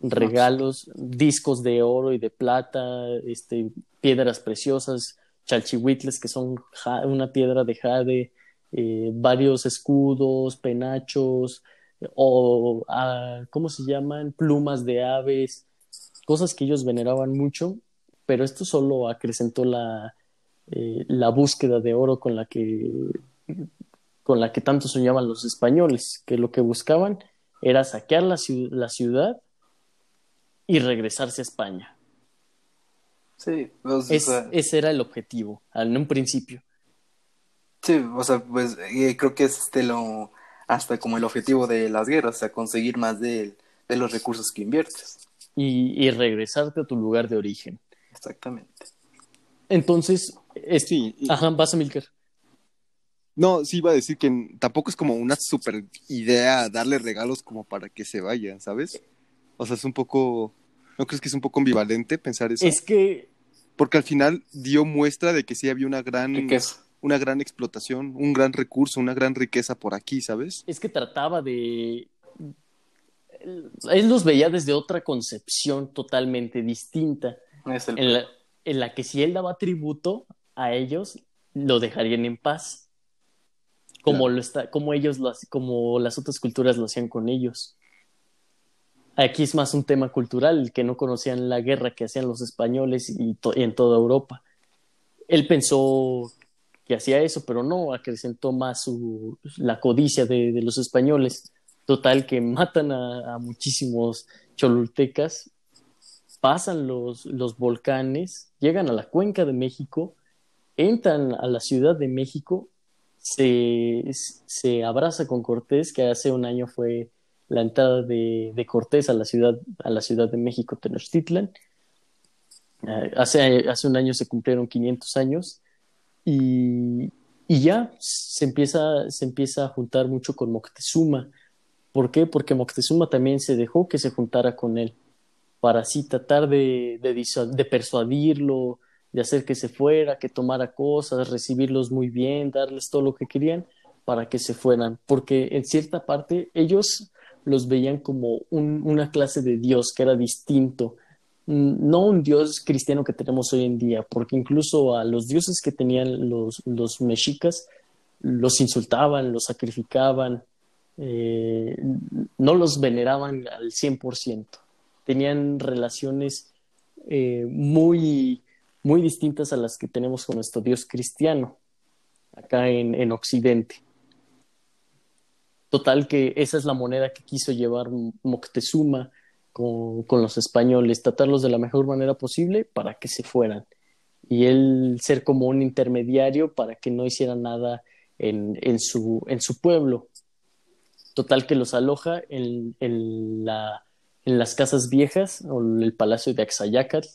Regalos, discos de oro y de plata, este, piedras preciosas, chalchihuitles, que son una piedra de jade, eh, varios escudos, penachos, o, ah, ¿cómo se llaman? Plumas de aves, cosas que ellos veneraban mucho, pero esto solo acrecentó la, eh, la búsqueda de oro con la que con la que tanto soñaban los españoles, que lo que buscaban era saquear la, la ciudad y regresarse a España. sí, o sea, Es- ese era el objetivo, en un principio. sí, o sea, pues eh, creo que es este lo, hasta como el objetivo de las guerras, o sea, conseguir más de, de los recursos que inviertes. Y, y regresarte a tu lugar de origen. Exactamente. Entonces, es... Sí, y- Ajá, vas a Milker. No, sí iba a decir que tampoco es como una super idea darle regalos como para que se vayan, ¿sabes? O sea, es un poco, ¿no crees que es un poco ambivalente pensar eso? Es que Porque al final dio muestra de que sí había una gran, Riqueza. una gran explotación, un gran recurso, una gran riqueza por aquí, ¿sabes? es que trataba de... Él los veía desde otra concepción totalmente distinta, Es el en la, en la que si él daba tributo a ellos, lo dejarían en paz, como, Claro. lo está, como ellos lo como las otras culturas lo hacían con ellos. Aquí es más un tema cultural, que no conocían la guerra que hacían los españoles y, to- y en toda Europa. Él pensó que hacía eso, pero no, acrecentó más su, la codicia de, de los españoles. Total, que matan a, a muchísimos cholultecas, pasan los, los volcanes, llegan a la cuenca de México, entran a la Ciudad de México, se, se abraza con Cortés, que hace un año fue la entrada de, de Cortés a la ciudad, a la ciudad de México, Tenochtitlan. Eh, hace, hace un año se cumplieron 500 años y, y ya se empieza, se empieza a juntar mucho con Moctezuma. ¿Por qué? Porque Moctezuma también se dejó que se juntara con él para así tratar de, de, de persuadirlo, de hacer que se fuera, que tomara cosas, recibirlos muy bien, darles todo lo que querían para que se fueran. Porque en cierta parte ellos los veían como un- una clase de Dios que era distinto, no un Dios cristiano que tenemos hoy en día, porque incluso a los dioses que tenían los, los mexicas los insultaban, los sacrificaban, eh, no los veneraban al 100%. Tenían relaciones eh, muy, muy distintas a las que tenemos con nuestro Dios cristiano acá en, en Occidente. Total que esa es la moneda que quiso llevar Moctezuma con, con los españoles, tratarlos de la mejor manera posible para que se fueran. Y él ser como un intermediario para que no hiciera nada en, en, su, en su pueblo. Total que los aloja en, la, en las casas viejas o el palacio de Axayácatl,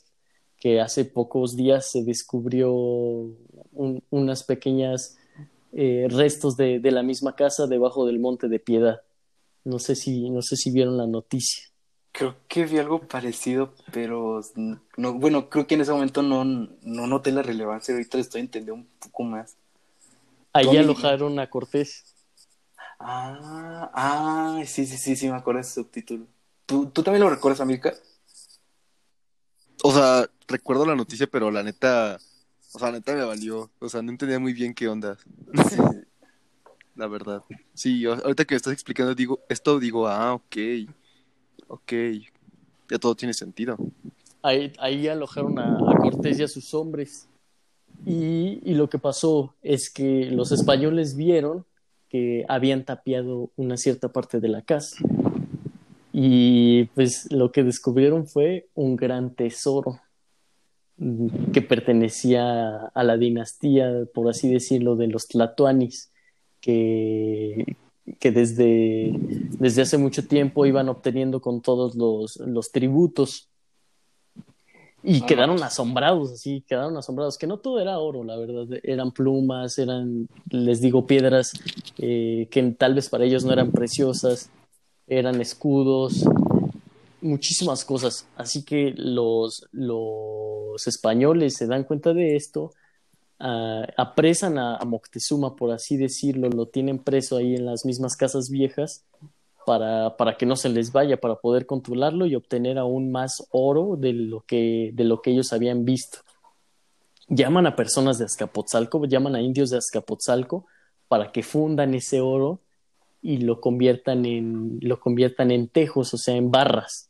que hace pocos días se descubrió un, unas pequeñas eh, restos de, de, la misma casa debajo del Monte de Piedad. No sé si, no sé si vieron la noticia. Creo que vi algo parecido, pero no, bueno, creo que en ese momento no, no noté la relevancia, ahorita estoy entendiendo un poco más. Ahí Tommy... alojaron a Cortés. Ah, ah, sí, sí, sí, sí, me acuerdo de ese subtítulo. ¿Tú, ¿Tú también lo recuerdas, América? O sea, recuerdo la noticia, pero la neta, o sea, la neta me valió. O sea, no entendía muy bien qué onda. la verdad. Sí, ahorita que me estás explicando, digo, esto digo, ah, ok. Ok, ya todo tiene sentido. Ahí, ahí alojaron a, a, Cortés y a sus hombres. Y, y, lo que pasó es que los españoles vieron que habían tapiado una cierta parte de la casa. Y pues lo que descubrieron fue un gran tesoro. que pertenecía a la dinastía, por así decirlo, de los Tlatoanis, que, que desde, desde hace mucho tiempo iban obteniendo con todos los, los tributos. Y quedaron asombrados, así, quedaron asombrados, que no todo era oro, la verdad, eran plumas, eran, les digo, piedras eh, que tal vez para ellos no eran preciosas, eran escudos, muchísimas cosas. Así que los, los españoles se dan cuenta de esto, uh, apresan a, a, Moctezuma, por así decirlo, lo tienen preso ahí en las mismas casas viejas para, para que no se les vaya, para poder controlarlo y obtener aún más oro de lo que, de lo que ellos habían visto. Llaman a personas de Azcapotzalco, llaman a indios de Azcapotzalco para que fundan ese oro y lo conviertan en, lo conviertan en tejos, o sea, en barras.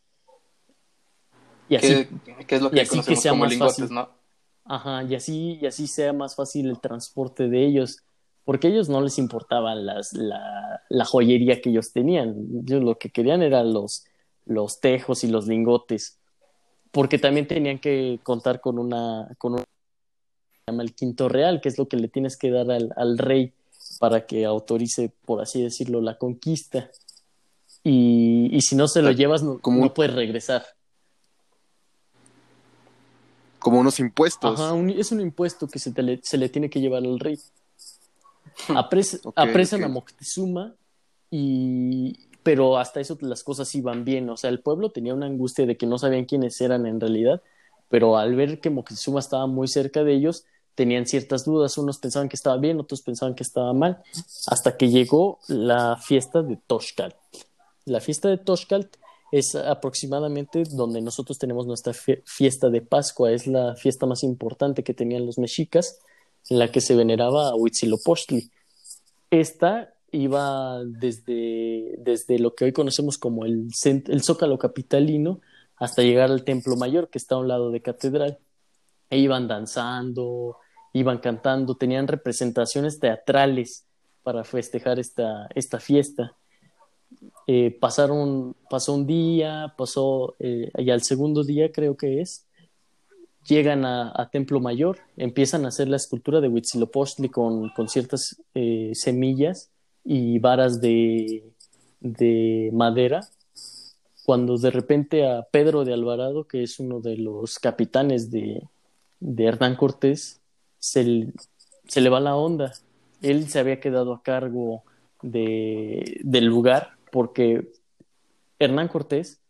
Y así, ¿Qué, qué es lo que, y así que sea como más lingotes, fácil. no? Ajá, y así, y así sea más fácil el transporte de ellos, porque a ellos no les importaba las, la, la joyería que ellos tenían, ellos lo que querían eran los, los tejos y los lingotes, porque también tenían que contar con una, con un, se llama el quinto real, que es lo que le tienes que dar al, al rey para que autorice, por así decirlo, la conquista. Y, y si no se lo llevas, no, Como no puedes regresar. Como unos impuestos. Ajá, un- es un impuesto que se, te le, se le tiene que llevar al rey. Apres- Ok, apresan a Moctezuma y pero hasta eso las cosas iban bien, o sea, el pueblo tenía una angustia de que no sabían quiénes eran en realidad, pero al ver que Moctezuma estaba muy cerca de ellos, tenían ciertas dudas, unos pensaban que estaba bien, otros pensaban que estaba mal, hasta que llegó la fiesta de Toshkalt. La fiesta de Toshkalt es aproximadamente donde nosotros tenemos nuestra fie- fiesta de Pascua, es la fiesta más importante que tenían los mexicas, en la que se veneraba a Huitzilopochtli. Esta iba desde, desde lo que hoy conocemos como el, el Zócalo Capitalino hasta llegar al Templo Mayor, que está a un lado de Catedral. E iban danzando, iban cantando, tenían representaciones teatrales para festejar esta, esta fiesta. Eh, pasaron, pasó un día, pasó, eh, y al segundo día creo que es, llegan a, Templo Mayor, empiezan a hacer la escultura de Huitzilopochtli con, con ciertas eh, semillas y varas de, de madera, cuando de repente a Pedro de Alvarado, que es uno de los capitanes de, de Hernán Cortés, se, le va la onda. Él se había quedado a cargo de, del lugar porque Hernán Cortés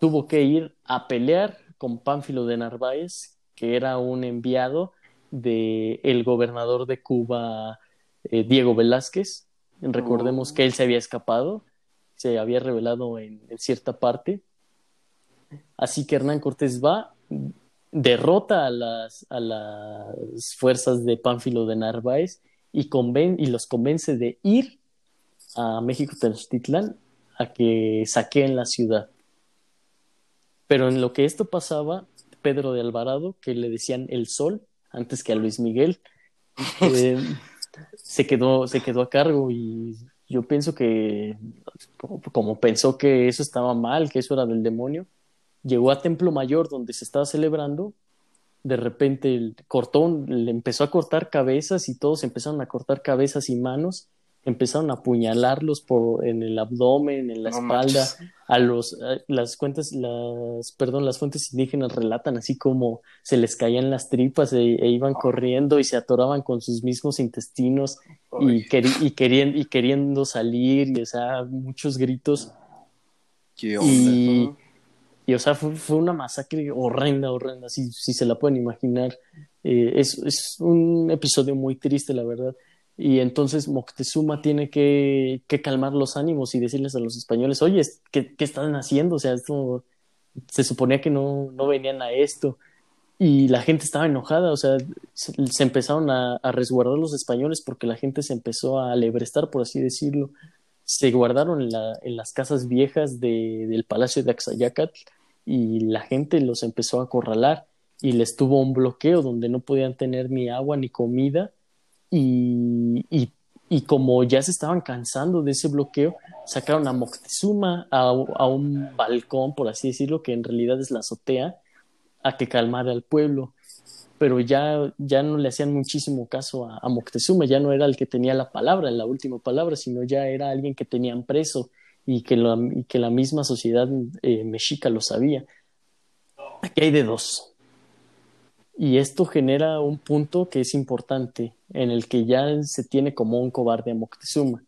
tuvo que ir a pelear con Pánfilo de Narváez, que era un enviado del el gobernador de Cuba, eh, Diego Velázquez. Recordemos Oh. que él se había escapado, se había revelado en, en cierta parte. Así que Hernán Cortés va, derrota a las, a las fuerzas de Pánfilo de Narváez y, conven- y los convence de ir a México Tenochtitlán a que saqueen la ciudad. Pero en lo que esto pasaba, Pedro de Alvarado, que le decían el sol antes que a Luis Miguel, eh, se, quedó, se quedó a cargo y yo pienso que, como pensó que eso estaba mal, que eso era del demonio, llegó a Templo Mayor donde se estaba celebrando, de repente el- le empezó a cortar cabezas y todos empezaron a cortar cabezas y manos, empezaron a apuñalarlos por, en el abdomen, en la No espalda, manches. a los a- las cuentas las perdón las fuentes indígenas relatan así como se les caían las tripas e, e iban corriendo y se atoraban con sus mismos intestinos y, queri- y, queriendo salir y o sea muchos gritos ¿Qué onda? y, Ujú. Y, o sea fue, fue una masacre horrenda horrenda si, si se la pueden imaginar Eh, es, es un episodio muy triste la verdad y entonces Moctezuma tiene que, que calmar los ánimos y decirles a los españoles, oye, ¿qué, qué están haciendo? O sea, esto se suponía que no, no venían a esto. Y la gente estaba enojada, o sea, se, empezaron a, a resguardar los españoles porque la gente se empezó a alebrestar, por así decirlo. Se guardaron en, la- en las casas viejas de- del palacio de Axayacatl y la gente los empezó a acorralar y les tuvo un bloqueo donde no podían tener ni agua ni comida y, y, y como ya se estaban cansando de ese bloqueo, sacaron a Moctezuma a, a un balcón, por así decirlo, que en realidad es la azotea, a que calmara al pueblo, pero ya, ya no le hacían muchísimo caso a, Moctezuma, ya no era el que tenía la palabra, la última palabra, sino ya era alguien que tenían preso y que, y que la misma sociedad eh, mexica lo sabía. Aquí hay de dos. Y esto genera un punto que es importante, en el que ya se tiene como un cobarde a Moctezuma.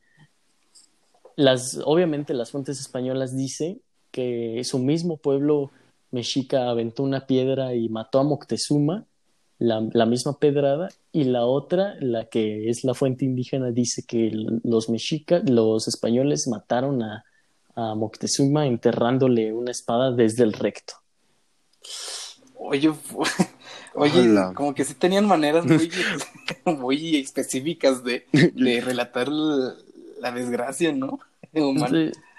Las, obviamente las fuentes españolas dicen que su mismo pueblo mexica aventó una piedra y mató a Moctezuma, la, misma pedrada, y la otra, la que es la fuente indígena, dice que los mexicas, los españoles mataron a, a Moctezuma enterrándole una espada desde el recto. Oye, oye, como que sí tenían maneras muy, muy específicas de, de relatar la, desgracia, ¿no?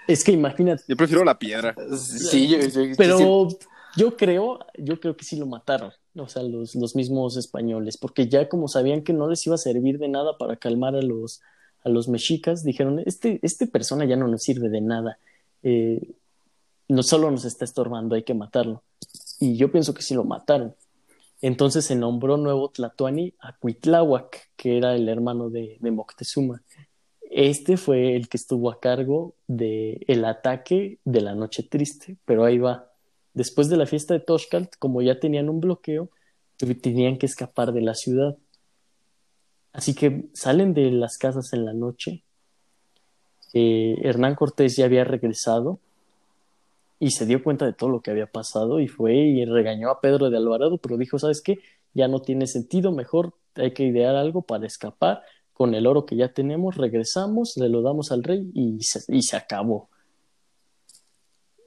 Es que imagínate. Yo prefiero la piedra. Sí, yo, pero yo creo, yo creo que sí lo mataron, o sea, los, los mismos españoles, porque ya como sabían que no les iba a servir de nada para calmar a los, a los mexicas, dijeron, este, este persona ya no nos sirve de nada, eh, no solo nos está estorbando, hay que matarlo. Y yo pienso que sí lo mataron. Entonces se nombró nuevo Tlatoani a Cuitláhuac, que era el hermano de, de Moctezuma. Este fue el que estuvo a cargo del el ataque de la Noche Triste, pero ahí va. Después de la fiesta de Toshkalt, como ya tenían un bloqueo, tenían que escapar de la ciudad. Así que salen de las casas en la noche. Eh, Hernán Cortés ya había regresado y se dio cuenta de todo lo que había pasado y fue y regañó a Pedro de Alvarado, pero dijo, ¿sabes qué? Ya no tiene sentido, mejor hay que idear algo para escapar con el oro que ya tenemos, regresamos, le lo damos al rey y se, y se acabó.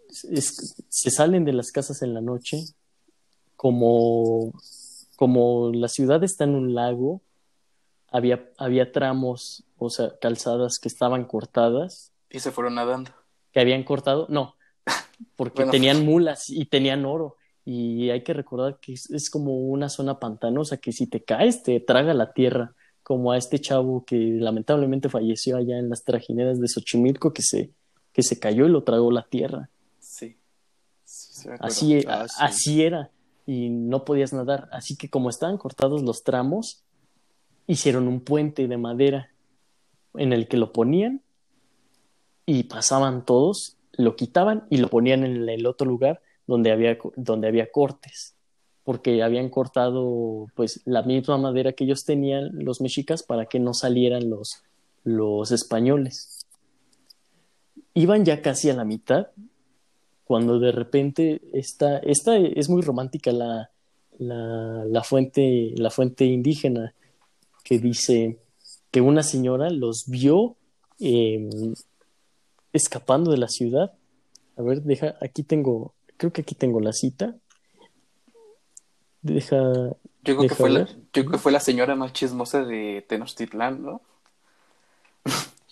Se salen de las casas en la noche, como, como la ciudad está en un lago, había, había tramos, o sea, calzadas que estaban cortadas. Y se fueron nadando. Que habían cortado, no, porque tenían mulas y tenían oro. Y hay que recordar que es, es, como una zona pantanosa que si te caes te traga la tierra como a este chavo que lamentablemente falleció allá en las trajineras de Xochimilco, que se, que se cayó y lo tragó la tierra. Sí. así, ah, así era, y no podías nadar. Así que como estaban cortados los tramos, hicieron un puente de madera en el que lo ponían y pasaban todos, lo quitaban y lo ponían en el otro lugar donde había, donde había cortes porque habían cortado pues la misma madera que ellos tenían los mexicas para que no salieran los, los españoles. Iban ya casi a la mitad cuando de repente esta, esta es muy romántica la, la, la, fuente, la fuente indígena que dice que una señora los vio em, escapando de la ciudad. A ver, deja, aquí tengo, creo que aquí tengo la cita. Deja. Yo creo, que fue la, yo creo que fue la señora más chismosa de Tenochtitlán, ¿no?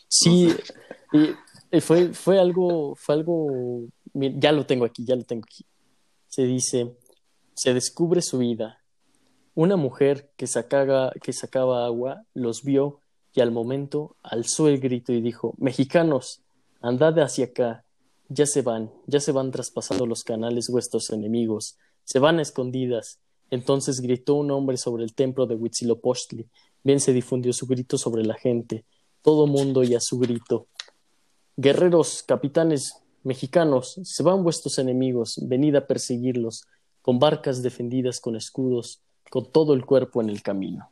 Sí, y, fue, fue algo, fue algo, ya lo tengo aquí, ya lo tengo aquí. Se dice, se descubre su vida. Una mujer que sacaba, que sacaba agua los vio y al momento alzó el grito y dijo, Mexicanos, andad hacia acá, ya se van, ya se van traspasando los canales vuestros enemigos, se van a escondidas, entonces gritó un hombre sobre el templo de Huitzilopochtli. Bien se difundió su grito sobre la gente. Todo mundo a su grito. Guerreros, capitanes, mexicanos, se van vuestros enemigos, venid a perseguirlos, con barcas defendidas con escudos, con todo el cuerpo en el camino.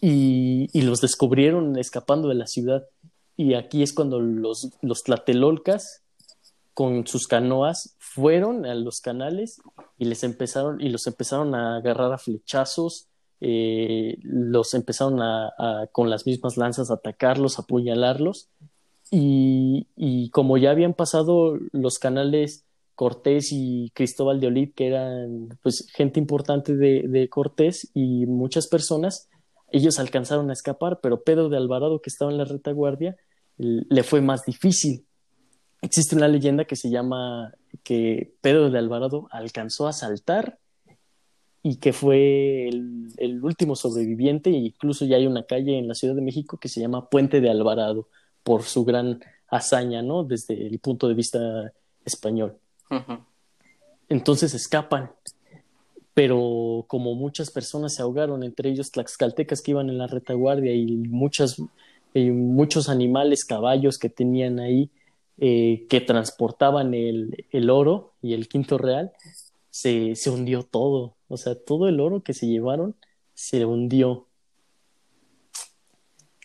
Y, y los descubrieron escapando de la ciudad. Y aquí es cuando los, los tlatelolcas con sus canoas fueron a los canales y les empezaron y los empezaron a agarrar a flechazos eh, los empezaron a, con las mismas lanzas a atacarlos a apuñalarlos y, como ya habían pasado los canales Cortés y Cristóbal de Olid que eran pues gente importante de, Cortés y muchas personas ellos alcanzaron a escapar pero Pedro de Alvarado que estaba en la retaguardia le fue más difícil. Existe una leyenda que se llama que Pedro de Alvarado alcanzó a saltar y que fue el, último sobreviviente, e incluso ya hay una calle en la Ciudad de México que se llama Puente de Alvarado, por su gran hazaña, ¿no? Desde el punto de vista español. entonces escapan. Pero como muchas personas se ahogaron, entre ellos tlaxcaltecas que iban en la retaguardia y muchas, y muchos animales, caballos que tenían ahí, eh, que transportaban el, el, oro y el quinto real, se, se hundió todo. O sea, todo el oro que se llevaron se hundió.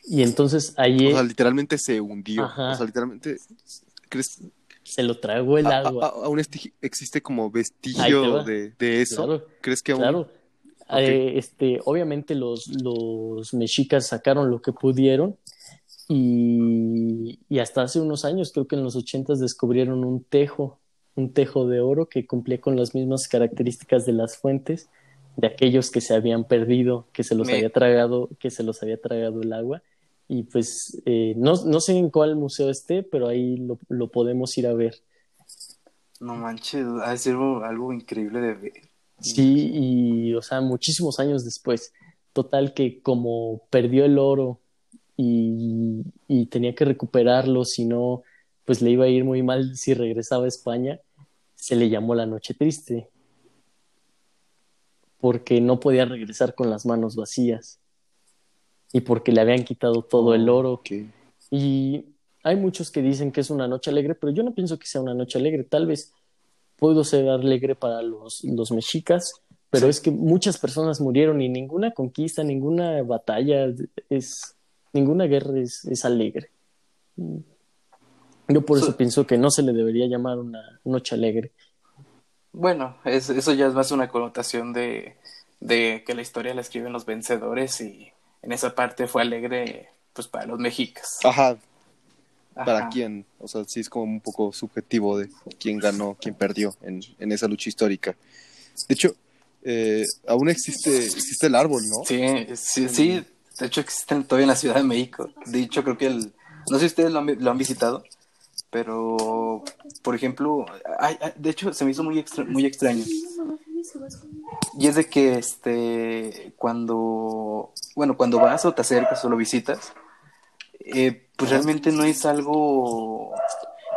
Y entonces ahí. O sea, literalmente se hundió. O sea, literalmente. ¿Crees? Se lo tragó el agua. ¿Aún existe como vestigio de, de, eso? ¿Crees que aún.? Claro. Eh, este, obviamente los, los mexicas sacaron lo que pudieron y, y, hasta hace unos años, creo que en los ochentas descubrieron un tejo, un tejo de oro que cumplía con las mismas características de las fuentes de aquellos que se habían perdido, que se los había tragado, que se los había tragado el agua y pues eh, no, no, sé en cuál museo esté, pero ahí lo, lo podemos ir a ver. No manches, ha sido algo increíble de ver. Sí, y o sea, muchísimos años después. Total que como perdió el oro y, y tenía que recuperarlo, si no, pues le iba a ir muy mal si regresaba a España, se le llamó la noche triste, porque no podía regresar con las manos vacías y porque le habían quitado todo el oro. Y hay muchos que dicen que es una noche alegre, pero yo no pienso que sea una noche alegre. Tal vez puedo ser alegre para los, los mexicas, pero es que muchas personas murieron y ninguna conquista, ninguna batalla es, ninguna guerra es, es alegre. Yo por eso pienso que no se le debería llamar una noche alegre. Bueno, es, eso ya es más una connotación de, de que la historia la escriben los vencedores y en esa parte fue alegre pues para los mexicas. Ajá. ¿Para quién? O sea, sí es como un poco subjetivo de quién ganó, quién perdió en, en esa lucha histórica. De hecho, eh, aún existe, existe el árbol, ¿no? Sí, sí, sí. De hecho, existe todavía en la Ciudad de México. De hecho, creo que el... No sé si ustedes lo han, lo han visitado, pero, por ejemplo, ay, de hecho, se me hizo muy, extra, muy extraño. Y es de que este cuando bueno, cuando vas o te acercas o lo visitas, eh, pues realmente no es algo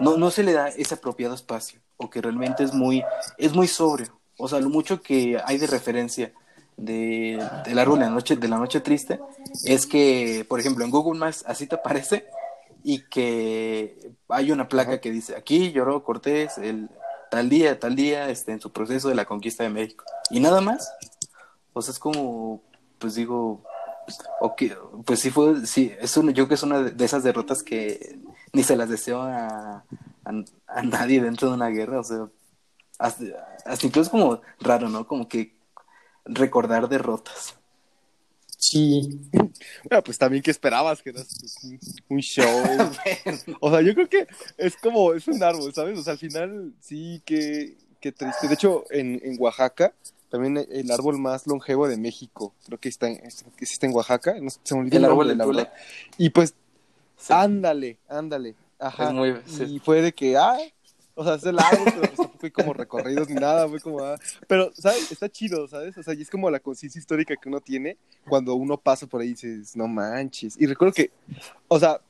no, no se le da ese apropiado espacio, o que realmente es muy, es muy sobrio. O sea, lo mucho que hay de referencia de, del árbol de la noche, de la noche triste, es que, por ejemplo, en Google Maps así te aparece y que hay una placa que dice aquí lloró Cortés el tal día, tal día, este, en su proceso de la conquista de México. Y nada más. O sea, es como, pues digo, okay, pues sí fue, sí, es yo creo que es una de esas derrotas que ni se las deseo a, a, nadie dentro de una guerra, o sea, hasta, incluso como raro, ¿no? Como que recordar derrotas. Sí. Bueno, pues también que esperabas que eras un, show. O sea, yo creo que es como, es un árbol, ¿sabes? O sea, al final sí que, que triste. De hecho, en, en Oaxaca, también el árbol más longevo de México, creo que está en, está en Oaxaca, no, se me olvidó el, árbol del árbol. Y pues, ándale, ándale. Ajá. Y fue de que, ah, o sea, es el árbol, pero pues tampoco fue como recorridos ni nada, fue como, ah. Pero, ¿sabes? Está chido, ¿sabes? O sea, y es como la conciencia histórica que uno tiene cuando uno pasa por ahí y dices, no manches. Y recuerdo que, o sea,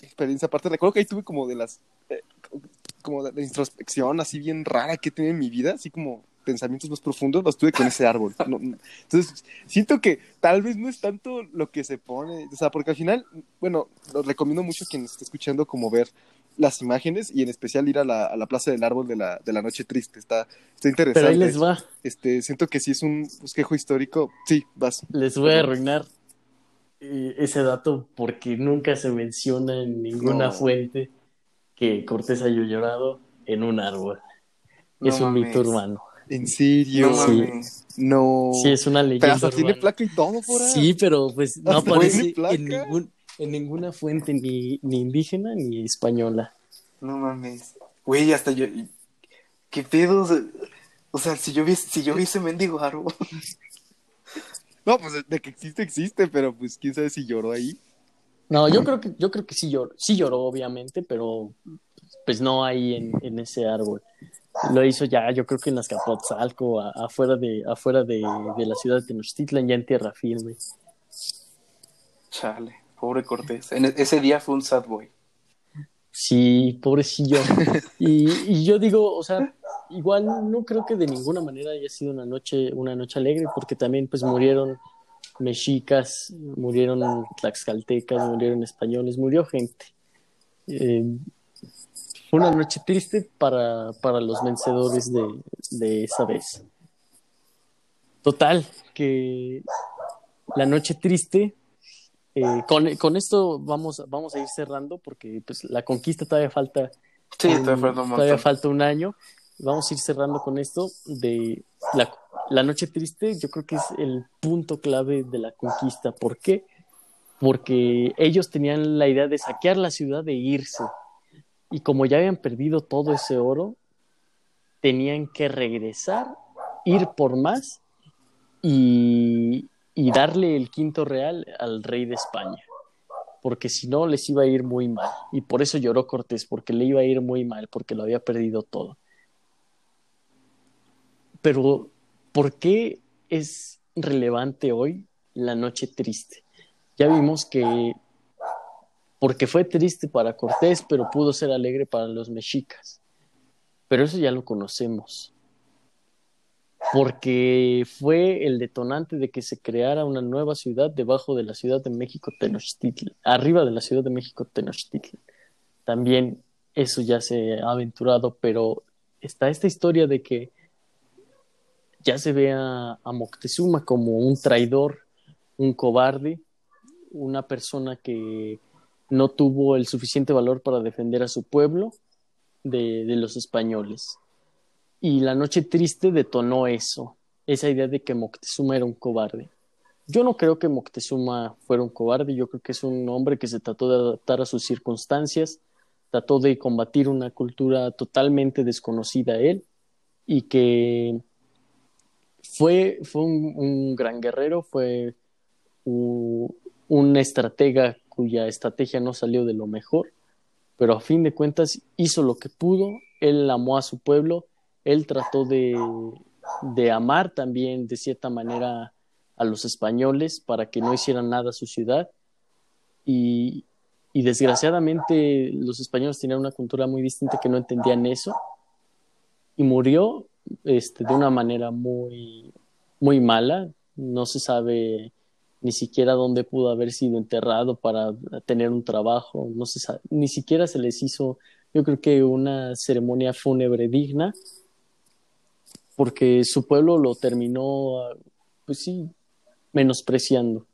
experiencia aparte, recuerdo que ahí tuve como de las, eh, como de, introspección así bien rara que he tenido en mi vida, así como pensamientos más profundos los tuve con ese árbol. entonces, siento que tal vez no es tanto lo que se pone, o sea, porque al final, bueno, lo recomiendo mucho a quien esté escuchando como ver las imágenes y en especial ir a la, a la Plaza del Árbol de la, de la Noche Triste. Está, está interesante. Pero ahí les va. Este, siento que sí es un bosquejo histórico. Sí, vas. Les voy a arruinar eh, ese dato porque nunca se menciona en ninguna fuente que Cortés haya llorado en un árbol. es un mito urbano. ¿En serio? No, sí. no. Sí, es una leyenda. Pero tiene placa y todo por ahí. Sí, pero pues no aparece en ningún en ninguna fuente ni, ni indígena ni española. No mames. Güey, hasta yo. ¿Qué pedo? O sea, si yo vi, si yo vi ese mendigo árbol. No, pues de que existe, existe, pero pues quién sabe si lloró ahí. No, yo creo que, yo creo que sí lloró, sí lloró, obviamente, pero pues no ahí en, en ese árbol. Lo hizo ya, yo creo que en Azcapotzalco, afuera de, afuera de, de la ciudad de Tenochtitlan, ya en tierra firme. Chale. Pobre Cortés. E-, ese día fue un sad boy. Sí, pobrecillo. y, y yo digo, o sea, igual no creo que de ninguna manera haya sido una noche, una noche alegre, porque también pues murieron mexicas, murieron tlaxcaltecas, murieron españoles, murió gente. Eh, fue una noche triste para, para los vencedores de, de esa vez. Total, que la noche triste eh, con, con, esto vamos, vamos a ir cerrando porque pues, la conquista todavía falta. Sí, todavía, falta un año. Vamos a ir cerrando con esto de la, la, noche triste. Yo creo que es el punto clave de la conquista. ¿Por qué? Porque ellos tenían la idea de saquear la ciudad e irse. Y como ya habían perdido todo ese oro, tenían que regresar, ir por más y, y darle el quinto real al rey de España, porque si no les iba a ir muy mal. Y por eso lloró Cortés, porque le iba a ir muy mal, porque lo había perdido todo. Pero, ¿por qué es relevante hoy la noche triste? Ya vimos que, porque fue triste para Cortés, pero pudo ser alegre para los mexicas. Pero eso ya lo conocemos porque fue el detonante de que se creara una nueva ciudad debajo de la Ciudad de México Tenochtitlan, arriba de la Ciudad de México Tenochtitlan. También eso ya se ha aventurado, pero está esta historia de que ya se ve a, Moctezuma como un traidor, un cobarde, una persona que no tuvo el suficiente valor para defender a su pueblo de los españoles. Y la noche triste detonó eso, esa idea de que Moctezuma era un cobarde. Yo no creo que Moctezuma fuera un cobarde, yo creo que es un hombre que se trató de adaptar a sus circunstancias, trató de combatir una cultura totalmente desconocida a él y que fue, fue un, gran guerrero, fue un, un estratega cuya estrategia no salió de lo mejor, pero a fin de cuentas hizo lo que pudo, él amó a su pueblo, él trató de, de amar también de cierta manera a los españoles para que no hicieran nada a su ciudad. Y, y desgraciadamente los españoles tenían una cultura muy distinta que no entendían eso. Y murió este, de una manera muy, muy mala. No se sabe ni siquiera dónde pudo haber sido enterrado para tener un trabajo, no se ni siquiera se les hizo, yo creo que una ceremonia fúnebre digna porque su pueblo lo terminó, pues sí, menospreciando.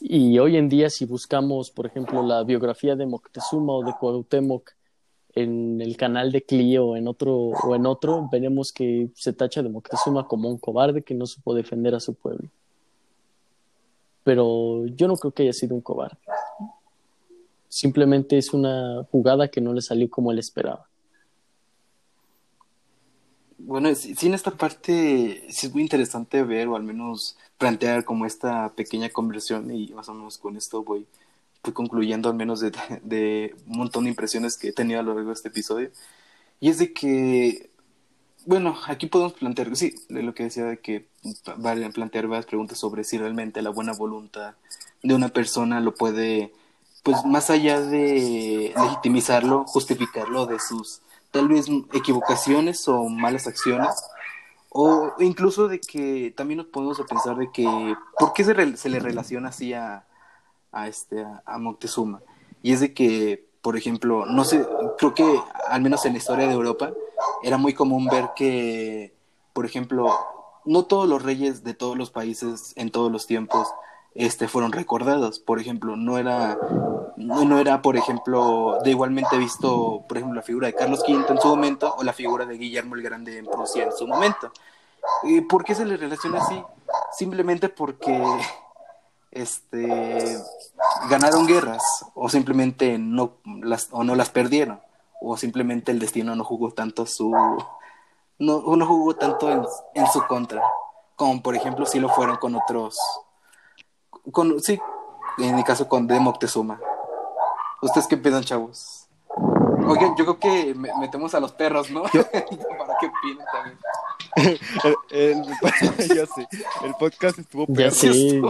Y hoy en día, si buscamos, por ejemplo, la biografía de Moctezuma o de Cuauhtémoc en el canal de Clio en otro, o en otro, veremos que se tacha de Moctezuma como un cobarde que no supo defender a su pueblo. Pero yo no creo que haya sido un cobarde. Simplemente es una jugada que no le salió como él esperaba. Bueno, sí, en esta parte sí es muy interesante ver o al menos plantear como esta pequeña conversión y más o menos con esto voy, concluyendo al menos de, un montón de impresiones que he tenido a lo largo de este episodio. Y es de que, bueno, aquí podemos plantear, sí, lo que decía de que vale plantear varias preguntas sobre si realmente la buena voluntad de una persona lo puede, pues más allá de legitimizarlo, justificarlo de sus tal vez equivocaciones o malas acciones, o incluso de que también nos podemos pensar de que, ¿por qué se, se le relaciona así a, a, este, a Moctezuma? Y es de que, por ejemplo, no sé, creo que al menos en la historia de Europa era muy común ver que, por ejemplo, no todos los reyes de todos los países en todos los tiempos este, fueron recordados. Por ejemplo, no era, no, era, por ejemplo, de igualmente visto, por ejemplo, la figura de Carlos V en su momento o la figura de Guillermo el Grande en Prusia en su momento. ¿Por qué se le relaciona así? Simplemente porque este, ganaron guerras o simplemente no las, o no las perdieron o simplemente el destino no jugó tanto su no, no jugó tanto en, en su contra como por ejemplo si lo fueron con otros con, sí, en mi caso con de Moctezuma. ¿Ustedes qué piensan, chavos? Oye, yo creo que metemos a los perros, ¿no? Para que opinen también. el, ya sé, el podcast estuvo ya sé,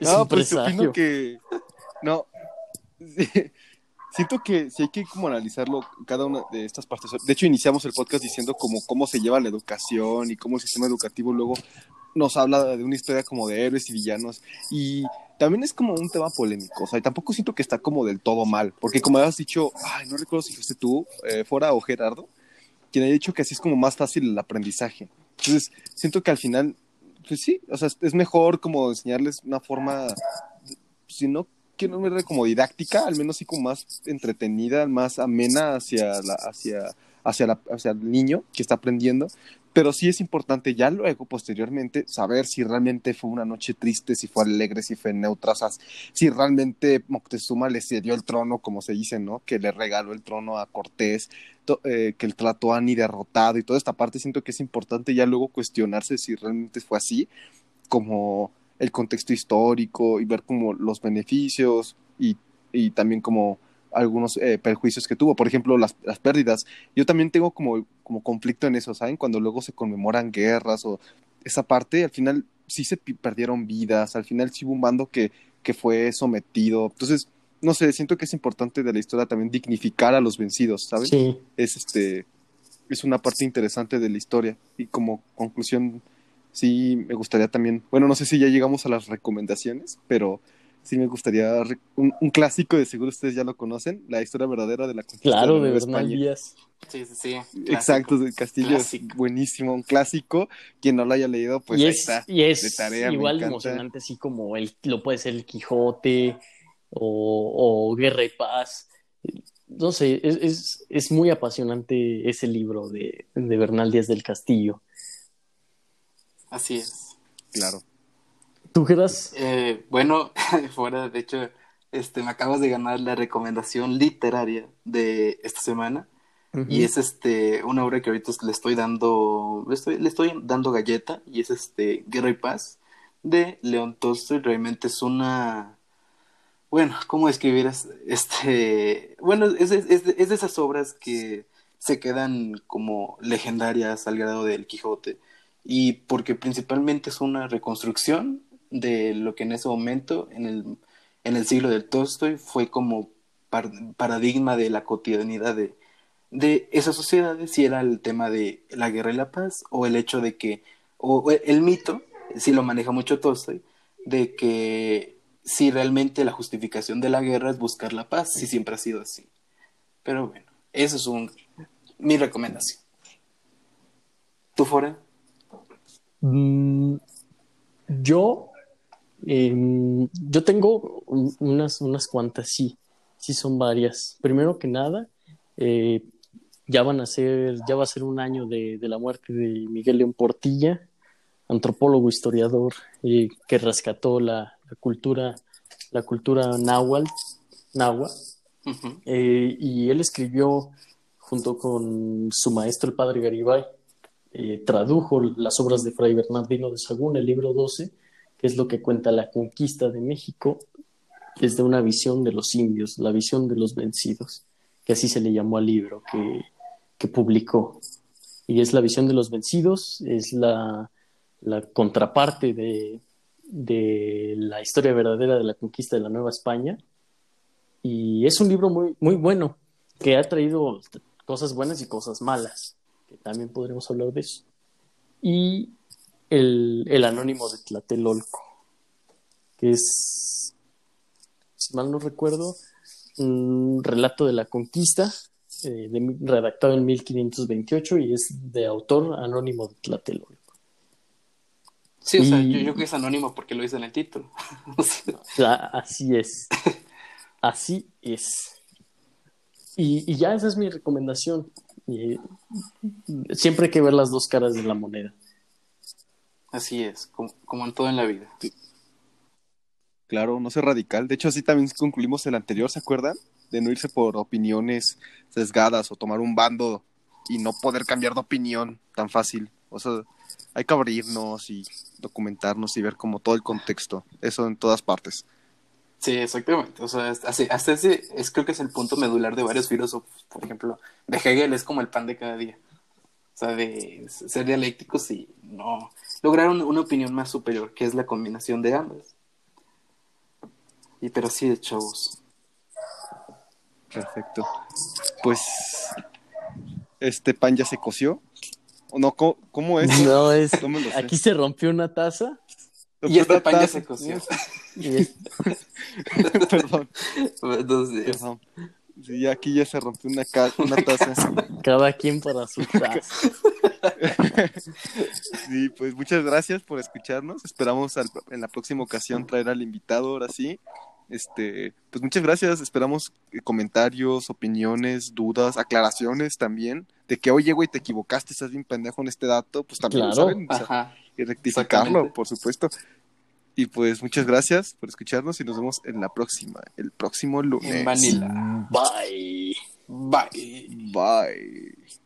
No, pues opino que. No. siento que sí hay que como analizarlo cada una de estas partes. De hecho, iniciamos el podcast diciendo como cómo se lleva la educación y cómo el sistema educativo luego nos habla de una historia como de héroes y villanos. Y también es como un tema polémico. O sea, y tampoco siento que está como del todo mal. Porque como habías dicho, ay, no recuerdo si fuiste tú, eh, fuera o Gerardo, quien ha dicho que así es como más fácil el aprendizaje. Entonces, siento que al final, pues sí, o sea, es mejor como enseñarles una forma, si no que no me como didáctica, al menos sí como más entretenida, más amena hacia la, hacia, hacia la, hacia el niño que está aprendiendo. Pero sí es importante ya luego, posteriormente, saber si realmente fue una noche triste, si fue alegre, si fue neutra, si realmente Moctezuma le cedió el trono, como se dice, ¿no? Que le regaló el trono a Cortés, eh, que el trató a ni derrotado y toda esta parte. Siento que es importante ya luego cuestionarse si realmente fue así, como el contexto histórico y ver como los beneficios y, y también como algunos eh, perjuicios que tuvo, por ejemplo, las, las, pérdidas. Yo también tengo como, como conflicto en eso, ¿saben? Cuando luego se conmemoran guerras o esa parte, al final sí se perdieron vidas, al final sí hubo un bando que, que fue sometido. Entonces, no sé, siento que es importante de la historia también dignificar a los vencidos, ¿saben? Sí. Es, este, es una parte interesante de la historia y como conclusión sí me gustaría también, bueno, no sé si ya llegamos a las recomendaciones, pero sí me gustaría un, un clásico, de seguro ustedes ya lo conocen, la historia verdadera de la conquista claro, de, de Bernal Díaz. Sí, sí, sí. Clásico. Exacto, de Castillo clásico. es buenísimo, un clásico. Quien no lo haya leído, pues y ahí es, está. Y es de tarea, igual emocionante, así como el, lo puede ser el Quijote o, o Guerra y Paz. No sé, es, es, es, muy apasionante ese libro de, de Bernal Díaz del Castillo. Así es. Claro. ¿Tú? Eh, bueno, fuera, de hecho, este, me acabas de ganar la recomendación literaria de esta semana. Uh -huh. Y es este una obra que ahorita le estoy dando, le estoy, le estoy dando galleta, y es este Guerra y Paz de León Tolstoy. Realmente es una bueno, ¿cómo escribir este? Bueno, es, es, es de esas obras que se quedan como legendarias al grado del Quijote y porque principalmente es una reconstrucción de lo que en ese momento, en el, en el siglo del Tolstoy, fue como par, paradigma de la cotidianidad de, de esas sociedades, si era el tema de la guerra y la paz, o el hecho de que, o el mito, si lo maneja mucho Tolstoy, de que si realmente la justificación de la guerra es buscar la paz, si siempre ha sido así. Pero bueno, eso es un, mi recomendación. ¿Tú, Fora? Mm, yo, eh, yo tengo unas, unas cuantas, sí, sí son varias. Primero que nada, eh, ya van a ser, ya va a ser un año de, de la muerte de Miguel León Portilla, antropólogo, historiador, eh, que rescató la, la, cultura, la cultura náhuatl, náhuatl. Uh -huh. eh, y él escribió junto con su maestro el padre Garibay, eh, tradujo las obras de Fray Bernardino de Sagún, el libro 12, que es lo que cuenta la conquista de México desde una visión de los indios, la visión de los vencidos, que así se le llamó al libro que, que publicó. Y es la visión de los vencidos, es la, la contraparte de, de, la historia verdadera de la conquista de la Nueva España. Y es un libro muy, muy bueno, que ha traído cosas buenas y cosas malas, que también podremos hablar de eso. Y el, el Anónimo de Tlatelolco, que es, si mal no recuerdo, un relato de la conquista, eh, de, redactado en 1528 y es de autor Anónimo de Tlatelolco. Sí, o sea, yo, yo creo que es anónimo porque lo dice en el título. Así es. Así es. Y, y, ya esa es mi recomendación. Y, siempre hay que ver las dos caras de la moneda. Así es, como, como en todo en la vida. Sí. Claro, no ser radical. De hecho, así también concluimos el anterior, ¿se acuerdan? De no irse por opiniones sesgadas o tomar un bando y no poder cambiar de opinión tan fácil. O sea, hay que abrirnos y documentarnos y ver como todo el contexto, eso en todas partes. Sí, exactamente. O sea, hasta, hasta ese es, creo que es el punto medular de varios filósofos. Por ejemplo, de Hegel es como el pan de cada día. O sea, de ser dialécticos y no lograr un, una opinión más superior, que es la combinación de ambas. Y pero sí de chavos. Perfecto. Pues este pan ya se coció. ¿O no? ¿Cómo, cómo es? No, es. Aquí se rompió una taza. Y este pan ya se coció. Perdón, Entonces, perdón. Sí, aquí ya se rompió una, ca- una taza. cada quien para su taza. Sí, pues muchas gracias por escucharnos. Esperamos al- en la próxima ocasión traer al invitado, ahora sí. Este, pues muchas gracias. Esperamos eh, comentarios, opiniones, dudas, aclaraciones también. De que, oye, güey, te equivocaste, estás bien pendejo en este dato. Pues también lo Claro. saben. o sea, ajá. y rectificarlo, por supuesto. Y pues muchas gracias por escucharnos y nos vemos en la próxima, el próximo lunes. En Manila. Bye. Bye. Bye.